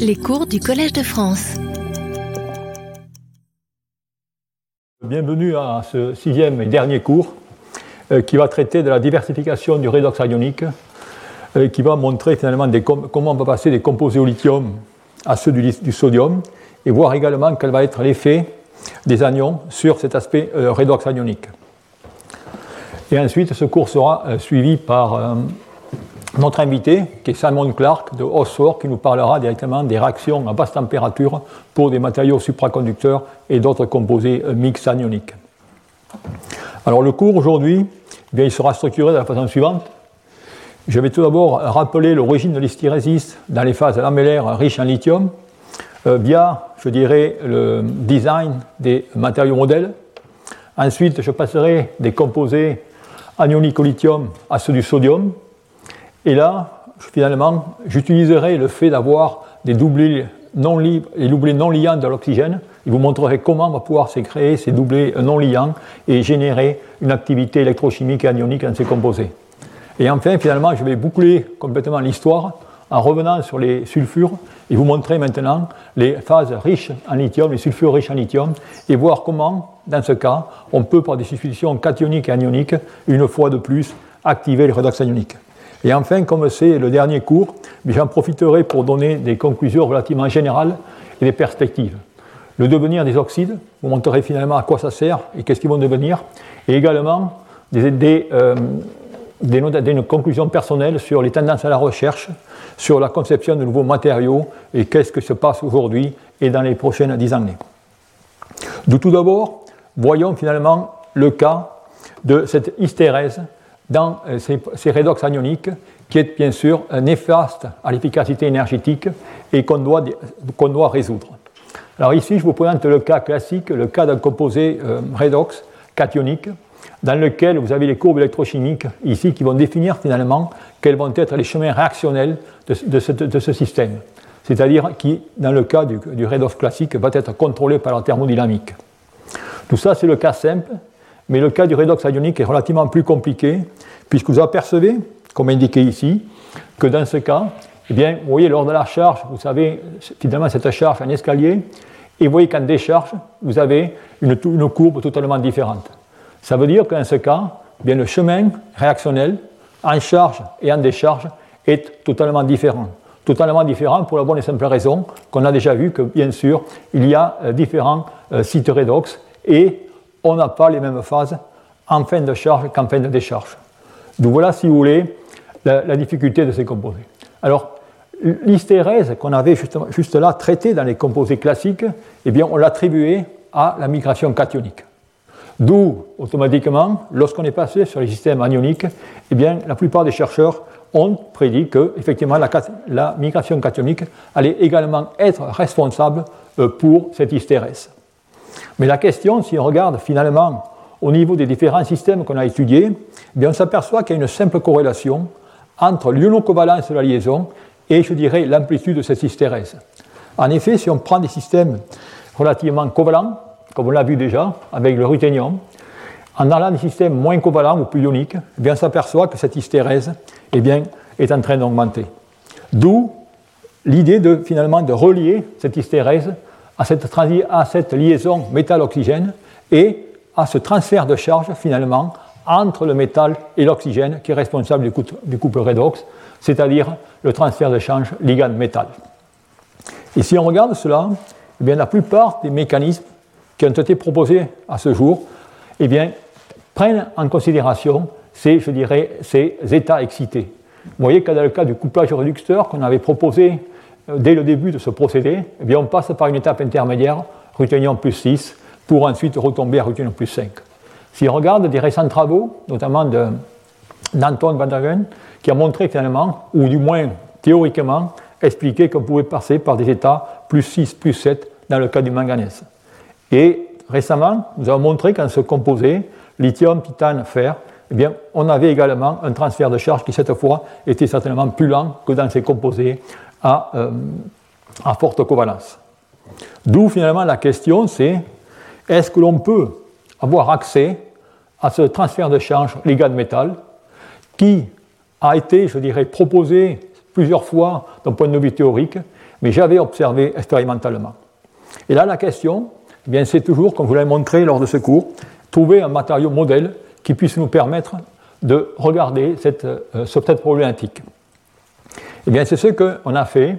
Les cours du Collège de France. Bienvenue à ce sixième et dernier cours euh, qui va traiter de la diversification du redox ionique, euh, qui va montrer finalement comment on va passer des composés au lithium à ceux du, sodium et voir également quel va être l'effet des anions sur cet aspect euh, redox ionique. Et ensuite, ce cours sera suivi par notre invité, qui est Simon Clark de Oxford, qui nous parlera directement des réactions à basse température pour des matériaux supraconducteurs et d'autres composés euh, mixtes anioniques. Alors le cours aujourd'hui, eh il sera structuré de la façon suivante. Je vais tout d'abord rappeler l'origine de l'hystérésis dans les phases lamellaires riches en lithium, euh, via, je dirais, le design des matériaux modèles. Ensuite, je passerai des composés anioniques au lithium à ceux du sodium, et là, finalement, j'utiliserai le fait d'avoir des doublés non, les liants de l'oxygène. Je vous montrerai comment on va pouvoir se créer ces doublés non liants et générer une activité électrochimique et anionique dans ces composés. Et enfin, finalement, je vais boucler complètement l'histoire en revenant sur les sulfures et vous montrer maintenant les phases riches en lithium, les sulfures riches en lithium, et voir comment, dans ce cas, on peut, par des substitutions cationiques et anioniques, une fois de plus, activer le redox anionique. Et enfin, comme c'est le dernier cours, j'en profiterai pour donner des conclusions relativement générales et des perspectives. Le devenir des oxydes, vous montrerai finalement à quoi ça sert et qu'est-ce qu'ils vont devenir, et également des, des, euh, des, conclusions personnelles sur les tendances à la recherche, sur la conception de nouveaux matériaux et qu'est-ce qui se passe aujourd'hui et dans les prochaines dix années. tout d'abord, voyons finalement le cas de cette hystérèse dans euh, ces, redox anioniques, qui est bien sûr néfaste à l'efficacité énergétique et qu'on doit, doit, résoudre. Alors ici, je vous présente le cas classique, le cas d'un composé euh, redox cationique, dans lequel vous avez les courbes électrochimiques ici qui vont définir finalement quels vont être les chemins réactionnels de, ce, système. C'est-à-dire qui, dans le cas du, du redox classique, va être contrôlé par la thermodynamique. Tout ça, c'est le cas simple, mais le cas du redox ionique est relativement plus compliqué, puisque vous apercevez, comme indiqué ici, que dans ce cas, eh bien, vous voyez, lors de la charge, vous savez, finalement, cette charge un escalier, et vous voyez qu'en décharge, vous avez une, courbe totalement différente. Ça veut dire que dans ce cas, eh bien, le chemin réactionnel, en charge et en décharge, est totalement différent. Totalement différent pour la bonne et simple raison qu'on a déjà vu que, bien sûr, il y a euh, différents euh, sites redox et on n'a pas les mêmes phases en fin de charge qu'en fin de décharge. Donc voilà, si vous voulez, la, difficulté de ces composés. Alors, l'hystérèse qu'on avait juste, là traitée dans les composés classiques, eh bien, on l'attribuait à la migration cationique. D'où, automatiquement, lorsqu'on est passé sur les systèmes anioniques, eh bien, la plupart des chercheurs ont prédit que, effectivement, la, migration cationique allait également être responsable euh, pour cette hystérèse. Mais la question, si on regarde finalement au niveau des différents systèmes qu'on a étudiés, eh on s'aperçoit qu'il y a une simple corrélation entre l'ionocovalence de la liaison et, je dirais, l'amplitude de cette hystérèse. En effet, si on prend des systèmes relativement covalents, comme on l'a vu déjà avec le ruthénium, en allant des systèmes moins covalents ou plus ioniques, eh on s'aperçoit que cette hystérèse eh bien, est en train d'augmenter. D'où l'idée de, finalement de relier cette hystérèse à cette, liaison métal-oxygène et à ce transfert de charge finalement entre le métal et l'oxygène qui est responsable du, couple, redox, c'est-à-dire le transfert de charge ligand-métal. Et si on regarde cela, eh bien, la plupart des mécanismes qui ont été proposés à ce jour eh bien, prennent en considération ces, je dirais, ces états excités. Vous voyez que dans le cas du couplage réducteur qu'on avait proposé dès le début de ce procédé, eh bien, on passe par une étape intermédiaire, ruthénium plus 6, pour ensuite retomber à ruthénium plus 5. Si on regarde des récents travaux, notamment d'Anton Van Dagen, qui a montré finalement, ou du moins théoriquement, expliqué qu'on pouvait passer par des états plus 6, plus 7 dans le cas du manganèse. Et récemment, nous avons montré qu'en ce composé, lithium, titane, fer, eh bien, on avait également un transfert de charge qui, cette fois, était certainement plus lent que dans ces composés euh, à, forte covalence. D'où finalement la question, c'est est-ce que l'on peut avoir accès à ce transfert de charge ligand-métal qui a été, je dirais, proposé plusieurs fois d'un point de vue théorique, mais j'avais observé expérimentalement. Et là, la question, eh bien, c'est toujours, comme vous l'avais montré lors de ce cours, trouver un matériau modèle qui puisse nous permettre de regarder cette, euh, cette problématique. Eh bien, c'est ce qu'on a fait.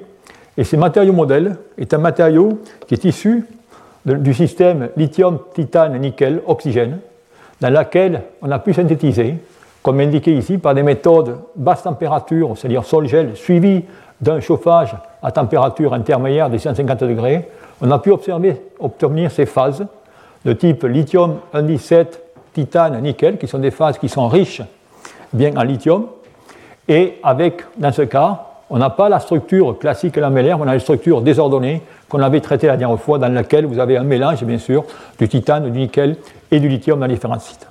Et ce matériau modèle est un matériau qui est issu du système lithium, titane, nickel, oxygène, dans lequel on a pu synthétiser, comme indiqué ici, par des méthodes basse température, c'est-à-dire sol-gel, suivies d'un chauffage à température intermédiaire de 150 degrés, on a pu obtenir ces phases de type lithium 117, titane, nickel, qui sont des phases qui sont riches bien en lithium. Et avec, dans ce cas, on n'a pas la structure classique lamellaire, on a une structure désordonnée qu'on avait traitée la dernière fois, dans laquelle vous avez un mélange, bien sûr, du titane, du nickel et du lithium dans différents sites.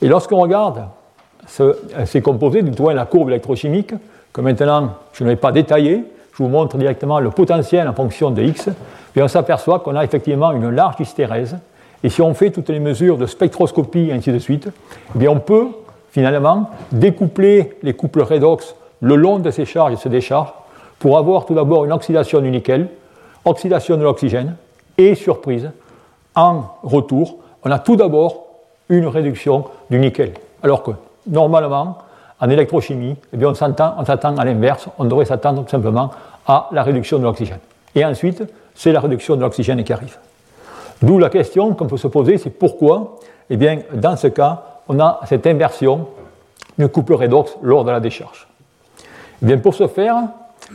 Et lorsqu'on regarde ces composés, du moins la courbe électrochimique, que maintenant je ne vais pas détailler, je vous montre directement le potentiel en fonction de X, et on s'aperçoit qu'on a effectivement une large hystérèse. Et si on fait toutes les mesures de spectroscopie et ainsi de suite, eh bien on peut finalement découpler les couples redox le long de ces charges et ces décharges pour avoir tout d'abord une oxydation du nickel, oxydation de l'oxygène, et surprise, en retour, on a tout d'abord une réduction du nickel. Alors que normalement, en électrochimie, eh bien on s'attend à l'inverse, on devrait s'attendre simplement à la réduction de l'oxygène. Et ensuite, c'est la réduction de l'oxygène qui arrive. D'où la question qu'on peut se poser, c'est pourquoi, eh bien, dans ce cas, on a cette inversion du couple redox lors de la décharge. Eh bien, pour ce faire,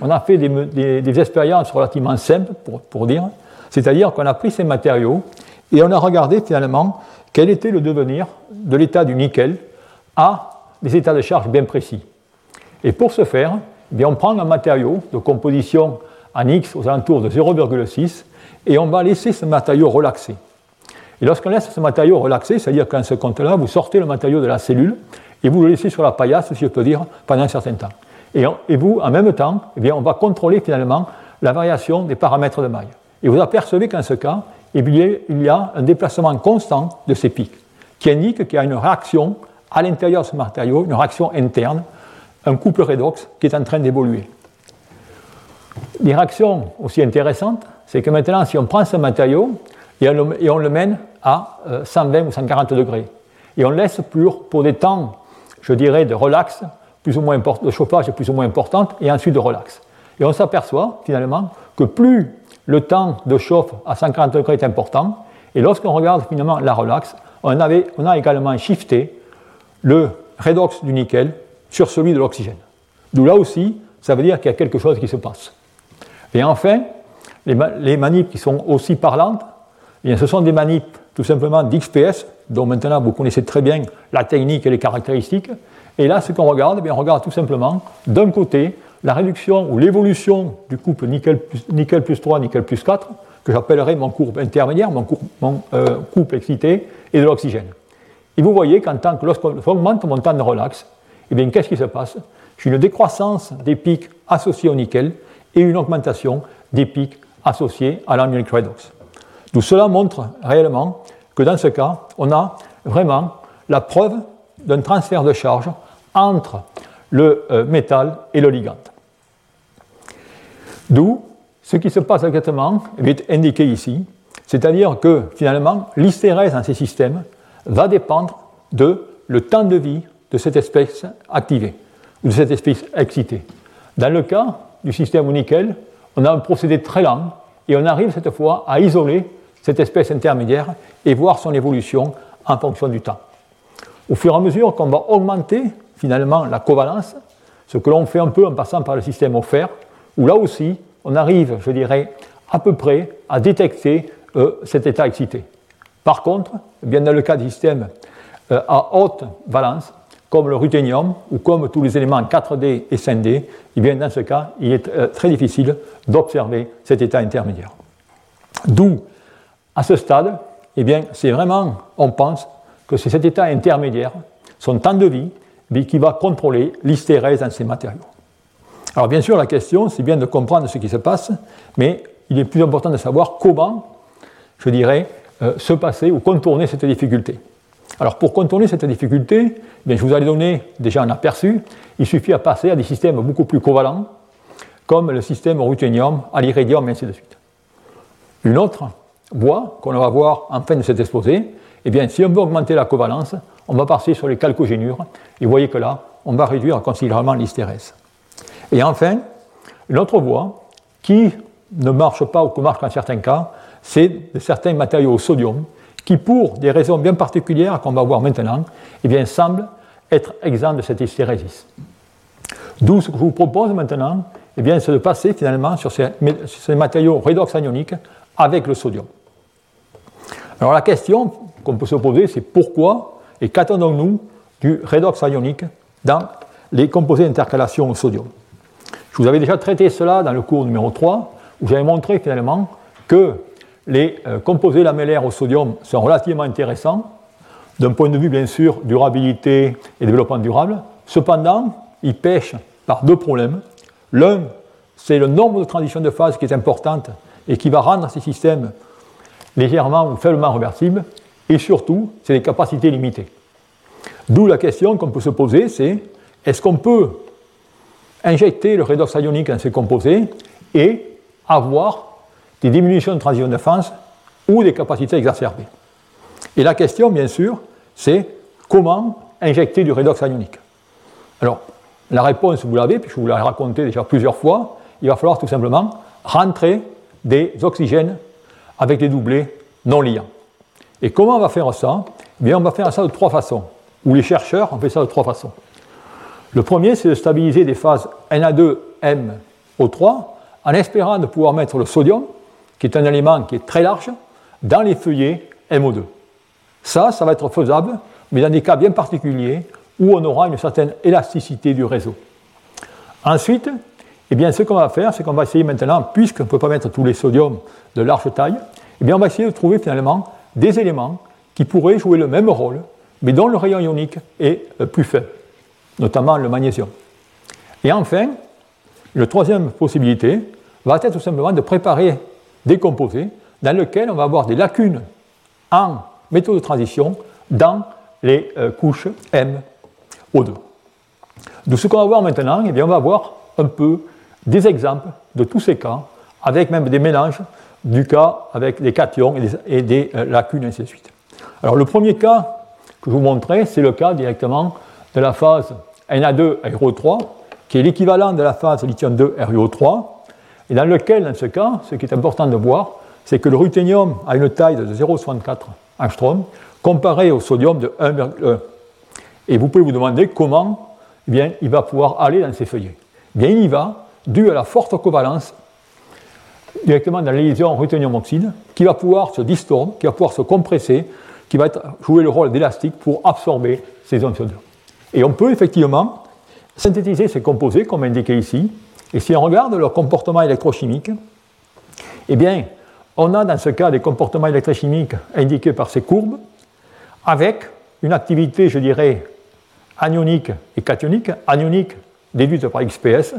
on a fait des, expériences relativement simples, pour, dire, c'est-à-dire qu'on a pris ces matériaux et on a regardé finalement quel était le devenir de l'état du nickel à des états de charge bien précis. Et pour ce faire, eh bien, on prend un matériau de composition en X aux alentours de 0,6 et on va laisser ce matériau relaxer. Et lorsqu'on laisse ce matériau relaxer, c'est-à-dire qu'en ce compte-là, vous sortez le matériau de la cellule et vous le laissez sur la paillasse, si je peux dire, pendant un certain temps. Et, vous, en même temps, eh bien, on va contrôler finalement la variation des paramètres de maille. Et vous apercevez qu'en ce cas, eh bien, il y a un déplacement constant de ces pics, qui indique qu'il y a une réaction à l'intérieur de ce matériau, une réaction interne, un couple redox qui est en train d'évoluer. Des réactions aussi intéressantes, c'est que maintenant, si on prend ce matériau et on le, mène à 120 euh, ou 140 degrés, et on laisse pour, pour des temps, je dirais, de relax, plus ou moins de chauffage est plus ou moins importante, et ensuite de relax. Et on s'aperçoit finalement que plus le temps de chauffe à 140 degrés est important, et lorsqu'on regarde finalement la relax, on, avait, on a également shifté le redox du nickel sur celui de l'oxygène. D'où là aussi, ça veut dire qu'il y a quelque chose qui se passe. Et enfin, les, les manips qui sont aussi parlantes, eh bien, ce sont des manips tout simplement d'XPS, dont maintenant vous connaissez très bien la technique et les caractéristiques, et là, ce qu'on regarde, eh on regarde tout simplement, d'un côté, la réduction ou l'évolution du couple nickel plus, 3, nickel plus 4, que j'appellerai mon couple intermédiaire, mon, euh, couple, excité, et de l'oxygène. Et vous voyez qu'en tant que lorsqu'on augmente mon temps de relax, eh bien, qu'est-ce qui se passe? J'ai une décroissance des pics associés au nickel et une augmentation des pics associés à l'anionic redox. Tout cela montre réellement que dans ce cas, on a vraiment la preuve d'un transfert de charge entre le euh, métal et le ligand. D'où ce qui se passe exactement est indiqué ici, c'est-à-dire que finalement l'hystérèse dans ces systèmes va dépendre de le temps de vie de cette espèce activée, ou de cette espèce excitée. Dans le cas du système au nickel, on a un procédé très lent et on arrive cette fois à isoler cette espèce intermédiaire et voir son évolution en fonction du temps. Au fur et à mesure qu'on va augmenter finalement la covalence, ce que l'on fait un peu en passant par le système offert, où là aussi on arrive, je dirais, à peu près à détecter euh, cet état excité. Par contre, bien dans le cas des systèmes euh, à haute valence, comme le ruthénium ou comme tous les éléments 4D et 5D, eh bien dans ce cas, il est euh, très difficile d'observer cet état intermédiaire. D'où, à ce stade, eh bien, c'est vraiment, on pense, que c'est cet état intermédiaire, son temps de vie, qui va contrôler l'hystérèse dans ces matériaux. Alors bien sûr, la question, c'est bien de comprendre ce qui se passe, mais il est plus important de savoir comment, je dirais, euh, se passer ou contourner cette difficulté. Alors pour contourner cette difficulté, eh je vous ai donné déjà un aperçu, il suffit de passer à des systèmes beaucoup plus covalents, comme le système ruthénium, à l'iridium, et ainsi de suite. Une autre voie qu'on va voir en fin de cet exposé, eh bien, si on veut augmenter la covalence, on va passer sur les calcogénures, et vous voyez que là, on va réduire considérablement l'hystérèse. Et enfin, une autre voie qui ne marche pas ou qui marche en certains cas, c'est certains matériaux au sodium qui, pour des raisons bien particulières qu'on va voir maintenant, eh semblent être exempts de cette hystérésis. D'où ce que je vous propose maintenant, eh c'est de passer finalement sur ces, matériaux redox anioniques avec le sodium. Alors la question qu'on peut se poser, c'est pourquoi et qu'attendons-nous du redox ionique dans les composés d'intercalation au sodium? Je vous avais déjà traité cela dans le cours numéro 3, où j'avais montré finalement que les euh, composés lamellaires au sodium sont relativement intéressants, d'un point de vue bien sûr durabilité et développement durable. Cependant, ils pêchent par deux problèmes. L'un, c'est le nombre de transitions de phase qui est importante et qui va rendre ces systèmes légèrement ou faiblement réversibles. Et surtout, c'est les capacités limitées. D'où la question qu'on peut se poser, c'est est-ce qu'on peut injecter le redox ionique dans ces composés et avoir des diminutions de transition de phase ou des capacités exacerbées? Et la question, bien sûr, c'est comment injecter du redox ionique? Alors, la réponse, vous l'avez, puisque je vous l'ai raconté déjà plusieurs fois, il va falloir tout simplement rentrer des oxygènes avec des doublés non liants. Et comment on va faire ça? Eh bien, On va faire ça de trois façons, ou les chercheurs ont fait ça de trois façons. Le premier, c'est de stabiliser des phases Na2MO3 en espérant de pouvoir mettre le sodium, qui est un élément qui est très large, dans les feuillets MO2. Ça, ça va être faisable, mais dans des cas bien particuliers où on aura une certaine élasticité du réseau. Ensuite, eh bien, ce qu'on va faire, c'est qu'on va essayer maintenant, puisqu'on ne peut pas mettre tous les sodiums de large taille, eh bien, on va essayer de trouver finalement des éléments qui pourraient jouer le même rôle, mais dont le rayon ionique est euh, plus faible, notamment le magnésium. Et enfin, la troisième possibilité va être tout simplement de préparer des composés dans lesquels on va avoir des lacunes en métaux de transition dans les euh, couches M o 2 De ce qu'on va voir maintenant, eh bien, on va voir un peu des exemples de tous ces cas, avec même des mélanges du cas avec des cations et des, euh, lacunes, et ainsi de suite. Alors le premier cas que je vous montrerai, c'est le cas directement de la phase Na2-RO3, qui est l'équivalent de la phase lithium-2 RuO3, et dans lequel, dans ce cas, ce qui est important de voir, c'est que le ruthénium a une taille de 0,64 angstrom comparé au sodium de 1,1. Et vous pouvez vous demander comment eh bien, il va pouvoir aller dans ces feuillets. Eh bien, il y va dû à la forte covalence directement dans les lésions ruthénium-oxyde, qui va pouvoir se distordre, qui va pouvoir se compresser, qui va jouer le rôle d'élastique pour absorber ces ions CO2. Et on peut effectivement synthétiser ces composés, comme indiqué ici, et si on regarde leur comportement électrochimique, eh bien, on a dans ce cas des comportements électrochimiques indiqués par ces courbes, avec une activité, je dirais, anionique et cationique, anionique déduite par XPS,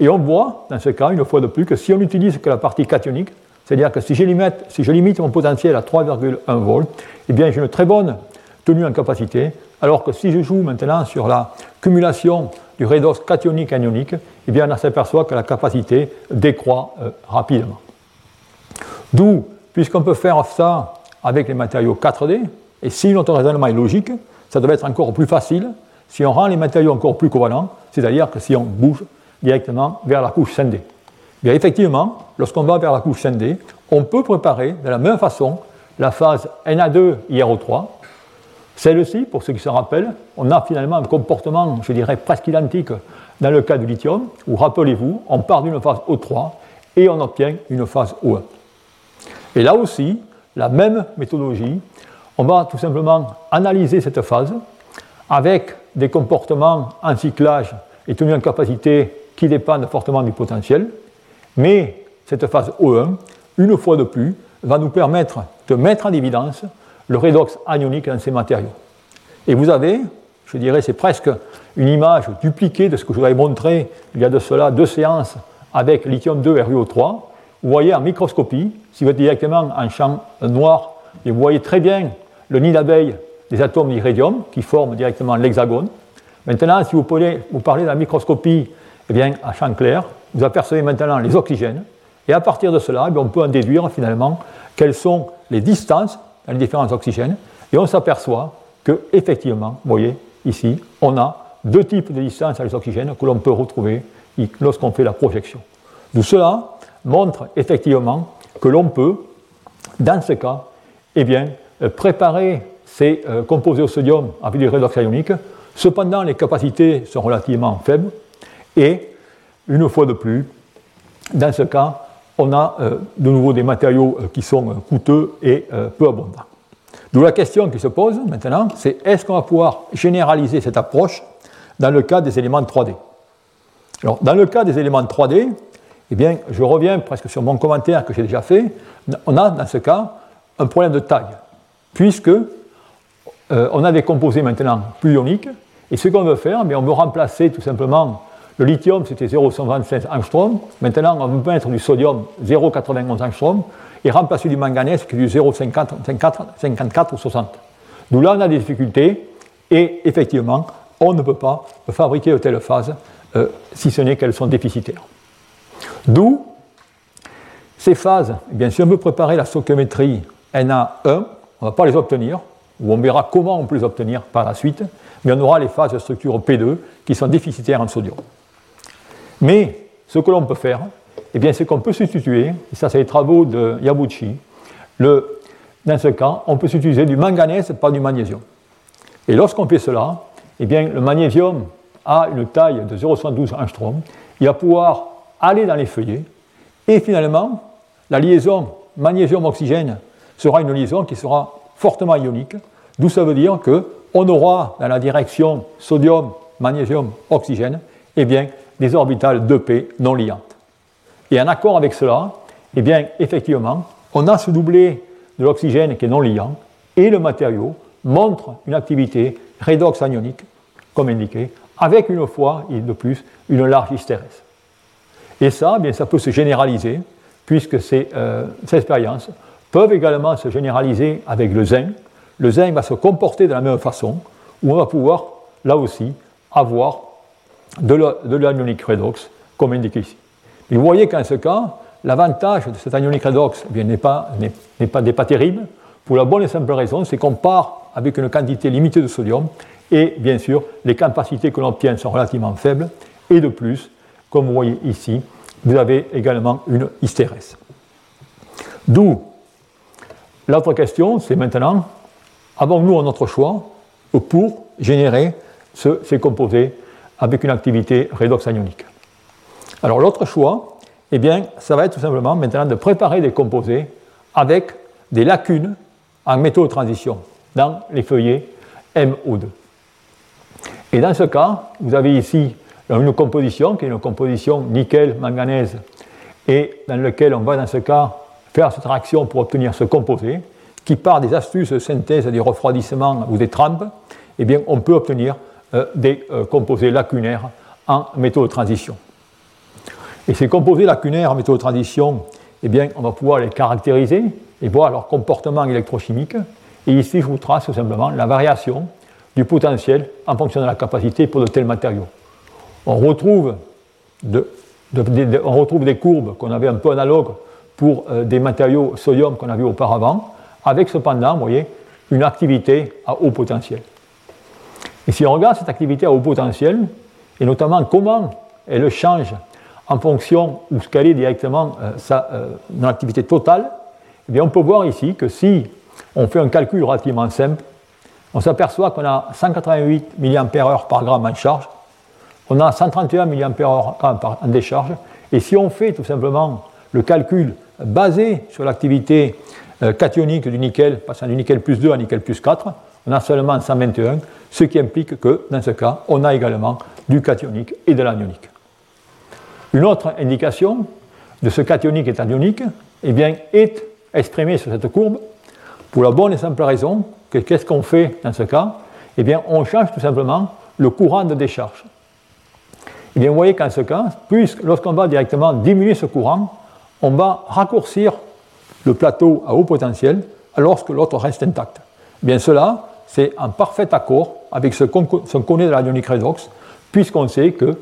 et on voit, dans ce cas, une fois de plus, que si on n'utilise que la partie cationique, c'est-à-dire que si je, limite, mon potentiel à 3,1 volts, eh bien j'ai une très bonne tenue en capacité, alors que si je joue maintenant sur la cumulation du redox cationique anionique, eh bien on s'aperçoit que la capacité décroît euh, rapidement. D'où, puisqu'on peut faire ça avec les matériaux 4D, et si notre raisonnement est logique, ça devrait être encore plus facile si on rend les matériaux encore plus covalents, c'est-à-dire que si on bouge directement vers la couche scindée. Bien effectivement, lorsqu'on va vers la couche scindée, on peut préparer de la même façon la phase Na2-IRO3. Celle-ci, pour ceux qui se rappellent, on a finalement un comportement, je dirais, presque identique dans le cas du lithium, où, rappelez-vous, on part d'une phase O3 et on obtient une phase O1. Et là aussi, la même méthodologie, on va tout simplement analyser cette phase avec des comportements en cyclage et tenus en capacité qui dépendent fortement du potentiel, mais cette phase O1, une fois de plus, va nous permettre de mettre en évidence le redox anionique dans ces matériaux. Et vous avez, je dirais, c'est presque une image dupliquée de ce que je vous avais montré il y a de cela deux séances avec lithium-2 RuO3. Vous voyez en microscopie, si vous êtes directement en champ noir, et vous voyez très bien le nid d'abeille des atomes d'iridium qui forment directement l'hexagone. Maintenant, si vous, parlez, vous parlez de la microscopie eh bien, à champ clair, vous apercevez maintenant les oxygènes, et à partir de cela, eh on peut en déduire finalement quelles sont les distances dans les différents oxygènes, et on s'aperçoit que effectivement, vous voyez ici, on a deux types de distances à les oxygènes que l'on peut retrouver lorsqu'on fait la projection. Tout cela montre effectivement que l'on peut, dans ce cas, eh bien, euh, préparer ces euh, composés au sodium avec du redox ionique. Cependant, les capacités sont relativement faibles et, une fois de plus, dans ce cas, on a euh, de nouveau des matériaux qui sont coûteux et peu abondants. D'où la question qui se pose maintenant, c'est est-ce qu'on va pouvoir généraliser cette approche dans le cas des éléments de 3D Alors, dans le cas des éléments de 3D, eh bien, je reviens presque sur mon commentaire que j'ai déjà fait. On a, dans ce cas, un problème de taille, puisque euh, on a des composés maintenant plus ioniques, et ce qu'on veut faire, on veut remplacer tout simplement le lithium, c'était 0,126 angstrom. Maintenant, on veut mettre du sodium 0,91 angstrom et remplacer du manganèse qui est du 0,54 ou 60. D'où là, on a des difficultés et effectivement, on ne peut pas fabriquer de telles phases euh, si ce n'est qu'elles sont déficitaires. D'où ces phases, eh bien, si on veut préparer la stoichiométrie NA1, on ne va pas les obtenir, ou on verra comment on peut les obtenir par la suite, mais on aura les phases de structure P2 qui sont déficitaires en sodium. Mais ce que l'on peut faire, eh bien, c'est qu'on peut substituer, et ça c'est les travaux de Yabuchi, dans ce cas, on peut utiliser du manganèse par du magnésium. Et lorsqu'on fait cela, eh bien, le magnésium a une taille de 0,72 angstrom, il va pouvoir aller dans les feuillets, et finalement, la liaison magnésium-oxygène sera une liaison qui sera fortement ionique, d'où ça veut dire qu'on aura dans la direction sodium, magnésium, oxygène, eh bien, des orbitales 2p non liantes. Et en accord avec cela, eh bien, effectivement, on a ce doublé de l'oxygène qui est non liant, et le matériau montre une activité redox anionique, comme indiqué, avec une fois de plus une large hystérèse. Et ça, eh ça peut se généraliser, puisque euh, ces expériences peuvent également se généraliser avec le zinc. Le zinc va se comporter de la même façon, où on va pouvoir, là aussi, avoir de l'anionique redox, comme indiqué ici. Mais vous voyez qu'en ce cas, l'avantage de cet anionique redox eh n'est pas, pas, terrible, pour la bonne et simple raison, c'est qu'on part avec une quantité limitée de sodium, et bien sûr, les capacités que l'on obtient sont relativement faibles, et de plus, comme vous voyez ici, vous avez également une hystérèse. D'où l'autre question, c'est maintenant, avons-nous un autre choix pour générer ces composés avec une activité redox anionique Alors l'autre choix, eh bien, ça va être tout simplement maintenant de préparer des composés avec des lacunes en métaux de transition dans les feuillets MO2. Et dans ce cas, vous avez ici une composition qui est une composition nickel-manganèse et dans laquelle on va dans ce cas faire cette réaction pour obtenir ce composé qui par des astuces de synthèse, des refroidissements ou des trempes, eh bien, on peut obtenir des euh, composés lacunaires en métaux de transition. Et ces composés lacunaires en métaux de transition, eh bien, on va pouvoir les caractériser et voir leur comportement électrochimique. Et ici, je vous trace tout simplement la variation du potentiel en fonction de la capacité pour de tels matériaux. On retrouve, on retrouve des courbes qu'on avait un peu analogues pour euh, des matériaux sodium qu'on avait auparavant, avec cependant, vous voyez, une activité à haut potentiel. Et si on regarde cette activité à haut potentiel, et notamment comment elle change en fonction ou ce qu'elle est directement euh, euh, dans l'activité totale, eh bien on peut voir ici que si on fait un calcul relativement simple, on s'aperçoit qu'on a 188 mAh par gramme en charge, on a 131 mAh en décharge, et si on fait tout simplement le calcul basé sur l'activité euh, cationique du nickel, passant du nickel plus 2 à nickel plus 4, on a seulement 121, ce qui implique que dans ce cas, on a également du cationique et de l'anionique. Une autre indication de ce cationique et anionique eh bien, est exprimée sur cette courbe pour la bonne et simple raison que qu'est-ce qu'on fait dans ce cas? Eh bien, on change tout simplement le courant de décharge. Eh bien, vous voyez qu'en ce cas, puisque lorsqu'on va directement diminuer ce courant, on va raccourcir le plateau à haut potentiel alors que l'autre reste intact. Eh bien, cela, c'est en parfait accord avec ce qu'on connaît de l'ionique redox, puisqu'on sait que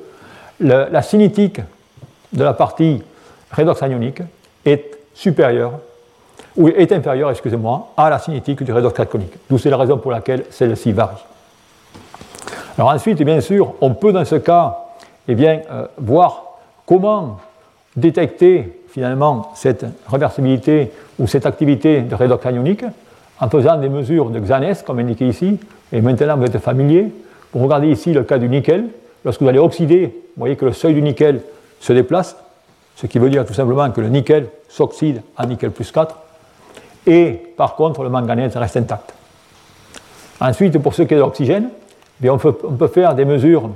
la cinétique de la partie redox anionique est supérieur, ou est inférieur, excusez-moi, à la cinétique du redox cationique. D'où c'est la raison pour laquelle celle-ci varie. Alors ensuite, bien sûr, on peut dans ce cas eh bien, euh, voir comment détecter finalement cette réversibilité ou cette activité de redox anionique en faisant des mesures de Xanès, comme indiqué ici. Et maintenant, vous êtes familier. Vous regardez ici le cas du nickel. Lorsque vous allez oxyder, vous voyez que le seuil du nickel se déplace, ce qui veut dire tout simplement que le nickel s'oxyde à nickel plus 4. Et par contre, le manganèse reste intact. Ensuite, pour ce qui est de l'oxygène, eh on, peut, faire des mesures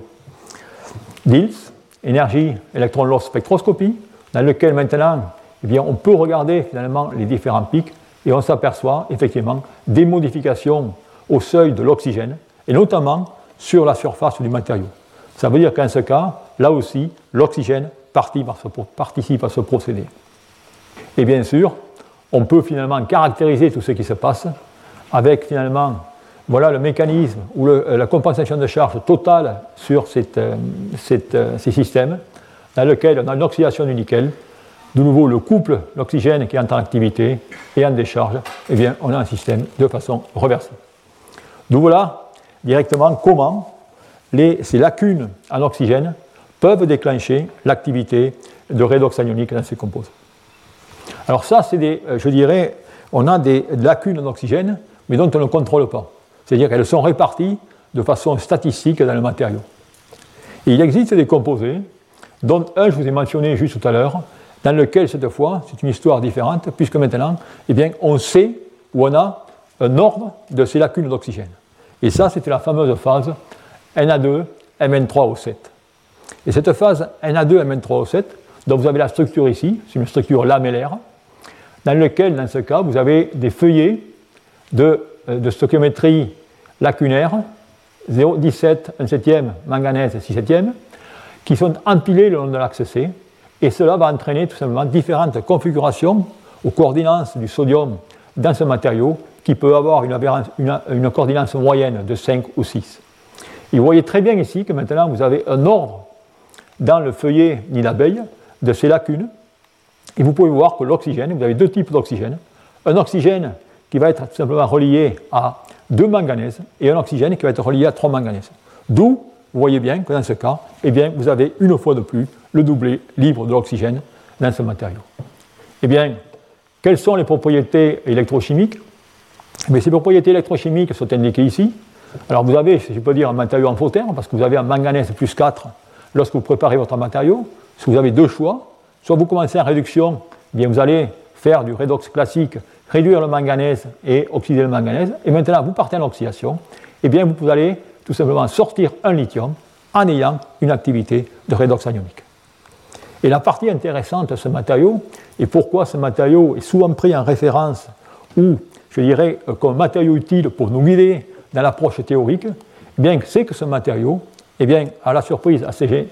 d'ILS, énergie électron loss spectroscopie, dans lequel maintenant eh on peut regarder finalement les différents pics et on s'aperçoit effectivement des modifications au seuil de l'oxygène et notamment sur la surface du matériau. Ça veut dire qu'en ce cas, là aussi, l'oxygène participe à ce procédé. Et bien sûr, on peut finalement caractériser tout ce qui se passe avec finalement voilà le mécanisme ou la compensation de charge totale sur euh, euh, ces systèmes, dans lequel on a une oxydation du nickel, de nouveau le couple, l'oxygène qui est en activité et en décharge, eh bien, on a un système de façon reversée. Donc voilà directement comment ces lacunes en oxygène peuvent déclencher l'activité de redox anionique dans ces composés. Alors ça, c'est des, euh, je dirais, on a des lacunes en oxygène, mais dont on ne contrôle pas. C'est-à-dire qu'elles sont réparties de façon statistique dans le matériau. Il existe des composés, dont un je vous ai mentionné juste tout à l'heure, dans lequel cette fois, c'est une histoire différente, puisque maintenant, eh bien, on sait où on a un ordre de ces lacunes d'oxygène. Et ça, c'était la fameuse phase Na2, Mn3O7. Et cette phase Na2, Mn3O7, dont vous avez la structure ici, c'est une structure lamellaire, dans laquelle, dans ce cas, vous avez des feuillets de, euh, de stoichiométrie lacunaire, 0,17, 1 septième, manganèse, 6 septième, qui sont empilés le long de l'axe C, et cela va entraîner tout simplement différentes configurations aux coordinances du sodium dans ce matériau qui peut avoir une, une, moyenne de 5 ou 6. Et vous voyez très bien ici que maintenant vous avez un ordre dans le feuillet ni l'abeille de ces lacunes. Et vous pouvez voir que l'oxygène, vous avez deux types d'oxygène. Un oxygène qui va être tout simplement relié à deux manganèses et un oxygène qui va être relié à trois manganèses. D'où, vous voyez bien que dans ce cas, eh bien, vous avez une fois de plus le doublé libre de l'oxygène dans ce matériau. Eh bien, quelles sont les propriétés électrochimiques? Mais Ces propriétés électrochimiques sont indiquées ici. Alors vous avez, si je peux dire, un matériau amphotherme, parce que vous avez un manganèse plus 4 lorsque vous préparez votre matériau. Vous avez deux choix, soit vous commencez en réduction, eh bien vous allez faire du redox classique, réduire le manganèse et oxyder le manganèse, et maintenant vous partez en oxydation, eh bien vous allez tout simplement sortir un lithium en ayant une activité de redox anionique. Et la partie intéressante de ce matériau, et pourquoi ce matériau est souvent pris en référence ou, je dirais, euh, comme matériau utile pour nous guider dans l'approche théorique, eh bien, c'est que ce matériau, eh bien, à la surprise, ACG,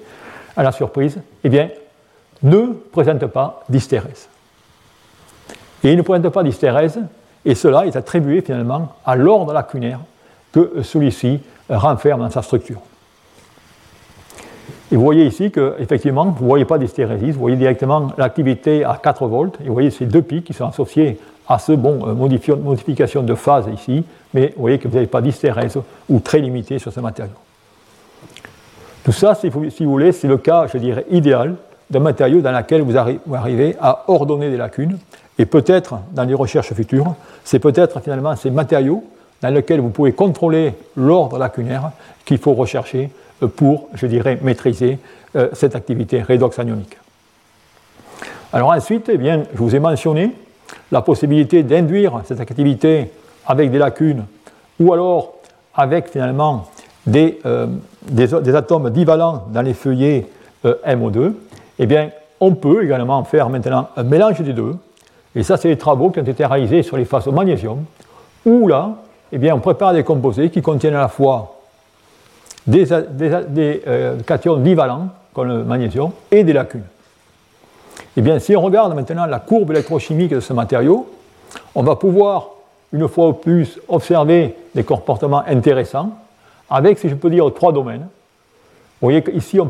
à la surprise, eh bien, ne présente pas d'hystérèse. Et il ne présente pas d'hystérèse, et cela est attribué finalement à l'ordre lacunaire que celui-ci renferme dans sa structure. Et vous voyez ici qu'effectivement, vous ne voyez pas d'hystérésis, vous voyez directement l'activité à 4 volts, et vous voyez ces deux pics qui sont associés à ce bon euh, modification de phase ici, mais vous voyez que vous n'avez pas d'hystérèse ou très limité sur ce matériau. Tout ça, si vous, voulez, c'est le cas, je dirais, idéal d'un matériau dans lequel vous, arrivez à ordonner des lacunes, et peut-être, dans les recherches futures, c'est peut-être finalement ces matériaux dans lesquels vous pouvez contrôler l'ordre lacunaire qu'il faut rechercher pour, je dirais, maîtriser euh, cette activité redox anionique. Alors ensuite, eh bien, je vous ai mentionné la possibilité d'induire cette activité avec des lacunes ou alors avec finalement des, euh, atomes divalents dans les feuillets euh, MO2, eh bien, on peut également faire maintenant un mélange des deux. Et ça, c'est les travaux qui ont été réalisés sur les phases au magnésium, où là, eh bien, on prépare des composés qui contiennent à la fois des, euh, cations divalents, comme le magnésium, et des lacunes. Eh bien, si on regarde maintenant la courbe électrochimique de ce matériau, on va pouvoir, une fois ou plus, observer des comportements intéressants, avec, si je peux dire, trois domaines. Vous voyez qu'ici, on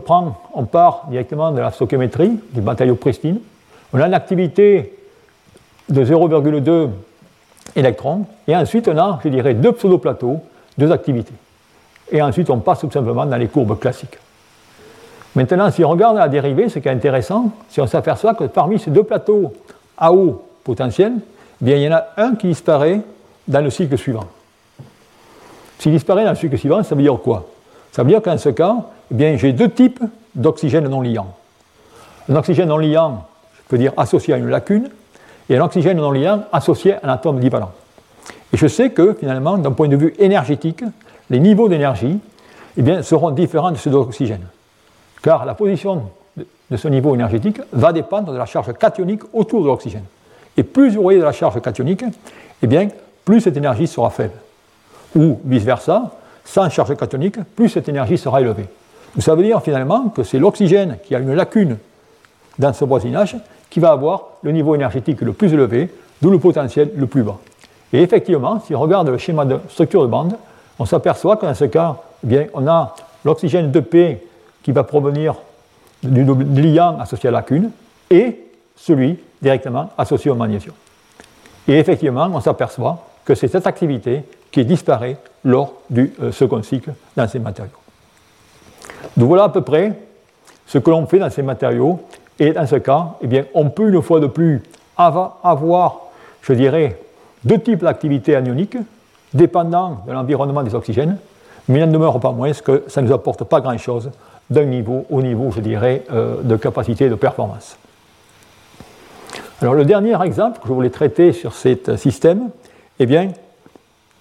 part directement de la stoichiométrie du matériau pristine. On a une activité de 0,2 électrons, et ensuite on a, je dirais, deux pseudo-plateaux, deux activités. Et ensuite on passe tout simplement dans les courbes classiques. Maintenant, si on regarde la dérivée, ce qui est intéressant, si on s'aperçoit que parmi ces deux plateaux à haut potentiel, eh bien, il y en a un qui disparaît dans le cycle suivant. S'il disparaît dans le cycle suivant, ça veut dire quoi? Ça veut dire qu'en ce cas, eh j'ai deux types d'oxygène non liant. Un oxygène non liant, je peux dire associé à une lacune, et un oxygène non liant associé à un atome divalent. Et je sais que finalement, d'un point de vue énergétique, les niveaux d'énergie eh bien, seront différents de ceux de l'oxygène. Car la position de ce niveau énergétique va dépendre de la charge cationique autour de l'oxygène. Et plus vous voyez de la charge cationique, eh bien, plus cette énergie sera faible. Ou vice-versa, sans charge cationique, plus cette énergie sera élevée. Donc ça veut dire finalement que c'est l'oxygène qui a une lacune dans ce voisinage va avoir le niveau énergétique le plus élevé, d'où le potentiel le plus bas. Et effectivement, si on regarde le schéma de structure de bande, on s'aperçoit que dans ce cas, eh bien, on a l'oxygène 2P qui va provenir du liant associé à la lacune et celui directement associé au magnésium. Et effectivement, on s'aperçoit que c'est cette activité qui disparaît lors du euh, second cycle dans ces matériaux. Donc voilà à peu près ce que l'on fait dans ces matériaux et dans ce cas, eh bien, on peut une fois de plus avoir, je dirais, deux types d'activités anioniques, dépendant de l'environnement des oxygènes, mais il n'en demeure pas moins que ça ne nous apporte pas grand-chose d'un niveau au niveau, je dirais, euh, de capacité de performance. Alors le dernier exemple que je voulais traiter sur ce système, eh bien,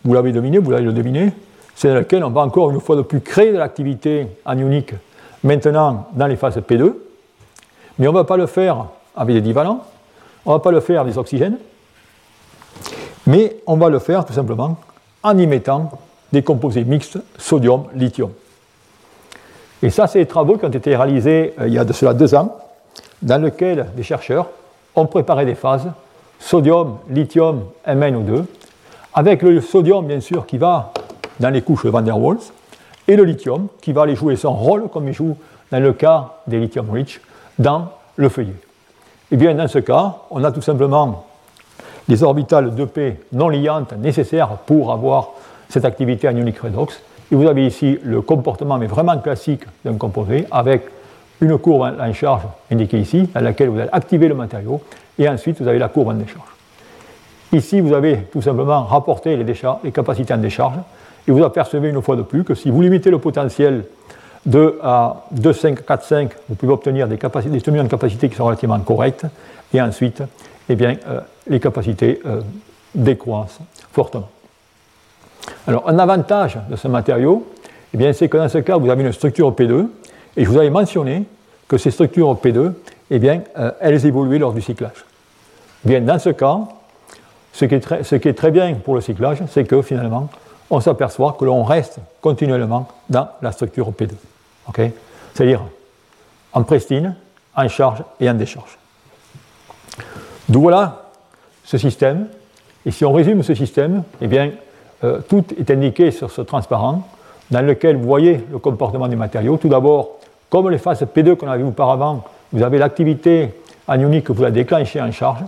vous l'avez deviné, vous l'avez deviné, c'est dans lequel on va encore une fois de plus créer de l'activité anionique maintenant dans les phases P2, mais on ne va pas le faire avec des divalents, on ne va pas le faire avec des oxygènes, mais on va le faire tout simplement en y mettant des composés mixtes sodium-lithium. Et ça, c'est des travaux qui ont été réalisés euh, il y a de cela deux ans, dans lesquels des chercheurs ont préparé des phases sodium, lithium, MnO2, avec le sodium, bien sûr, qui va dans les couches van der Waals, et le lithium, qui va aller jouer son rôle, comme il joue dans le cas des lithium rich, dans le feuillet. Et eh bien, dans ce cas, on a tout simplement les orbitales 2p non liantes nécessaires pour avoir cette activité anionique redox. Et vous avez ici le comportement, mais vraiment classique d'un composé, avec une courbe en charge indiquée ici, dans laquelle vous allez activer le matériau, et ensuite vous avez la courbe en décharge. Ici, vous avez tout simplement rapporté les, les capacités en décharge, et vous apercevez une fois de plus que si vous limitez le potentiel 2 à 2,5, 4,5, vous pouvez obtenir des, tenues en capacité qui sont relativement correctes, et ensuite, eh bien, euh, les capacités euh, décroissent fortement. Alors, un avantage de ce matériau, eh c'est que dans ce cas, vous avez une structure P2, et je vous avais mentionné que ces structures P2, eh bien, euh, elles évoluaient lors du cyclage. Bien, dans ce cas, ce qui, est très, ce qui est très bien pour le cyclage, c'est que finalement, on s'aperçoit que l'on reste continuellement dans la structure P2. C'est-à-dire en pristine, en charge et en décharge. D'où voilà ce système. Et si on résume ce système, eh bien, euh, tout est indiqué sur ce transparent dans lequel vous voyez le comportement des matériaux. Tout d'abord, comme les phases P2 qu'on a vu auparavant, vous avez l'activité anionique que vous la déclenchez en charge.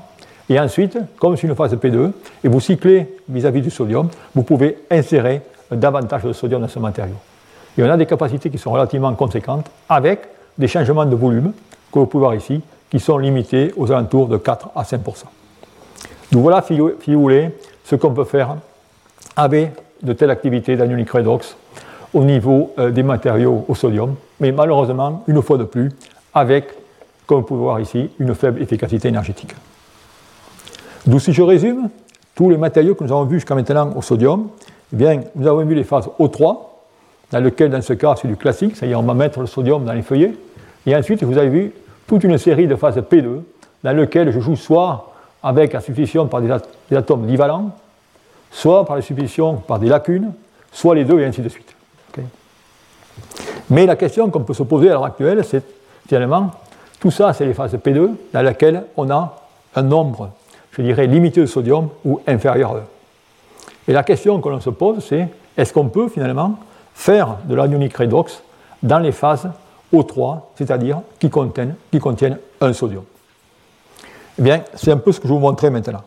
Et ensuite, comme c'est une phase P2, et vous cyclez vis-à-vis -vis du sodium, vous pouvez insérer davantage de sodium dans ce matériau. Et on a des capacités qui sont relativement conséquentes avec des changements de volume que vous pouvez voir ici, qui sont limités aux alentours de 4 à 5% Donc voilà, si vous voulez, ce qu'on peut faire avec de telles activités d'anionique redox au niveau euh, des matériaux au sodium, mais malheureusement, une fois de plus, avec, comme vous pouvez voir ici, une faible efficacité énergétique. D'où si je résume, tous les matériaux que nous avons vus jusqu'à maintenant au sodium, eh bien, nous avons vu les phases O3, dans lequel, dans ce cas, c'est du classique, c'est-à-dire on va mettre le sodium dans les feuillets, et ensuite, vous avez vu toute une série de phases P2, dans lesquelles je joue soit avec la substitution par des, atomes divalents, soit par la substitution par des lacunes, soit les deux, et ainsi de suite. Mais la question qu'on peut se poser à l'heure actuelle, c'est finalement, tout ça, c'est les phases P2, dans lesquelles on a un nombre, je dirais, limité de sodium ou inférieur à 1. Et la question que l'on se pose, c'est est-ce qu'on peut finalement faire de l'anionique redox dans les phases O3, c'est-à-dire qui contiennent, un sodium. Eh bien, c'est un peu ce que je vous montrer maintenant.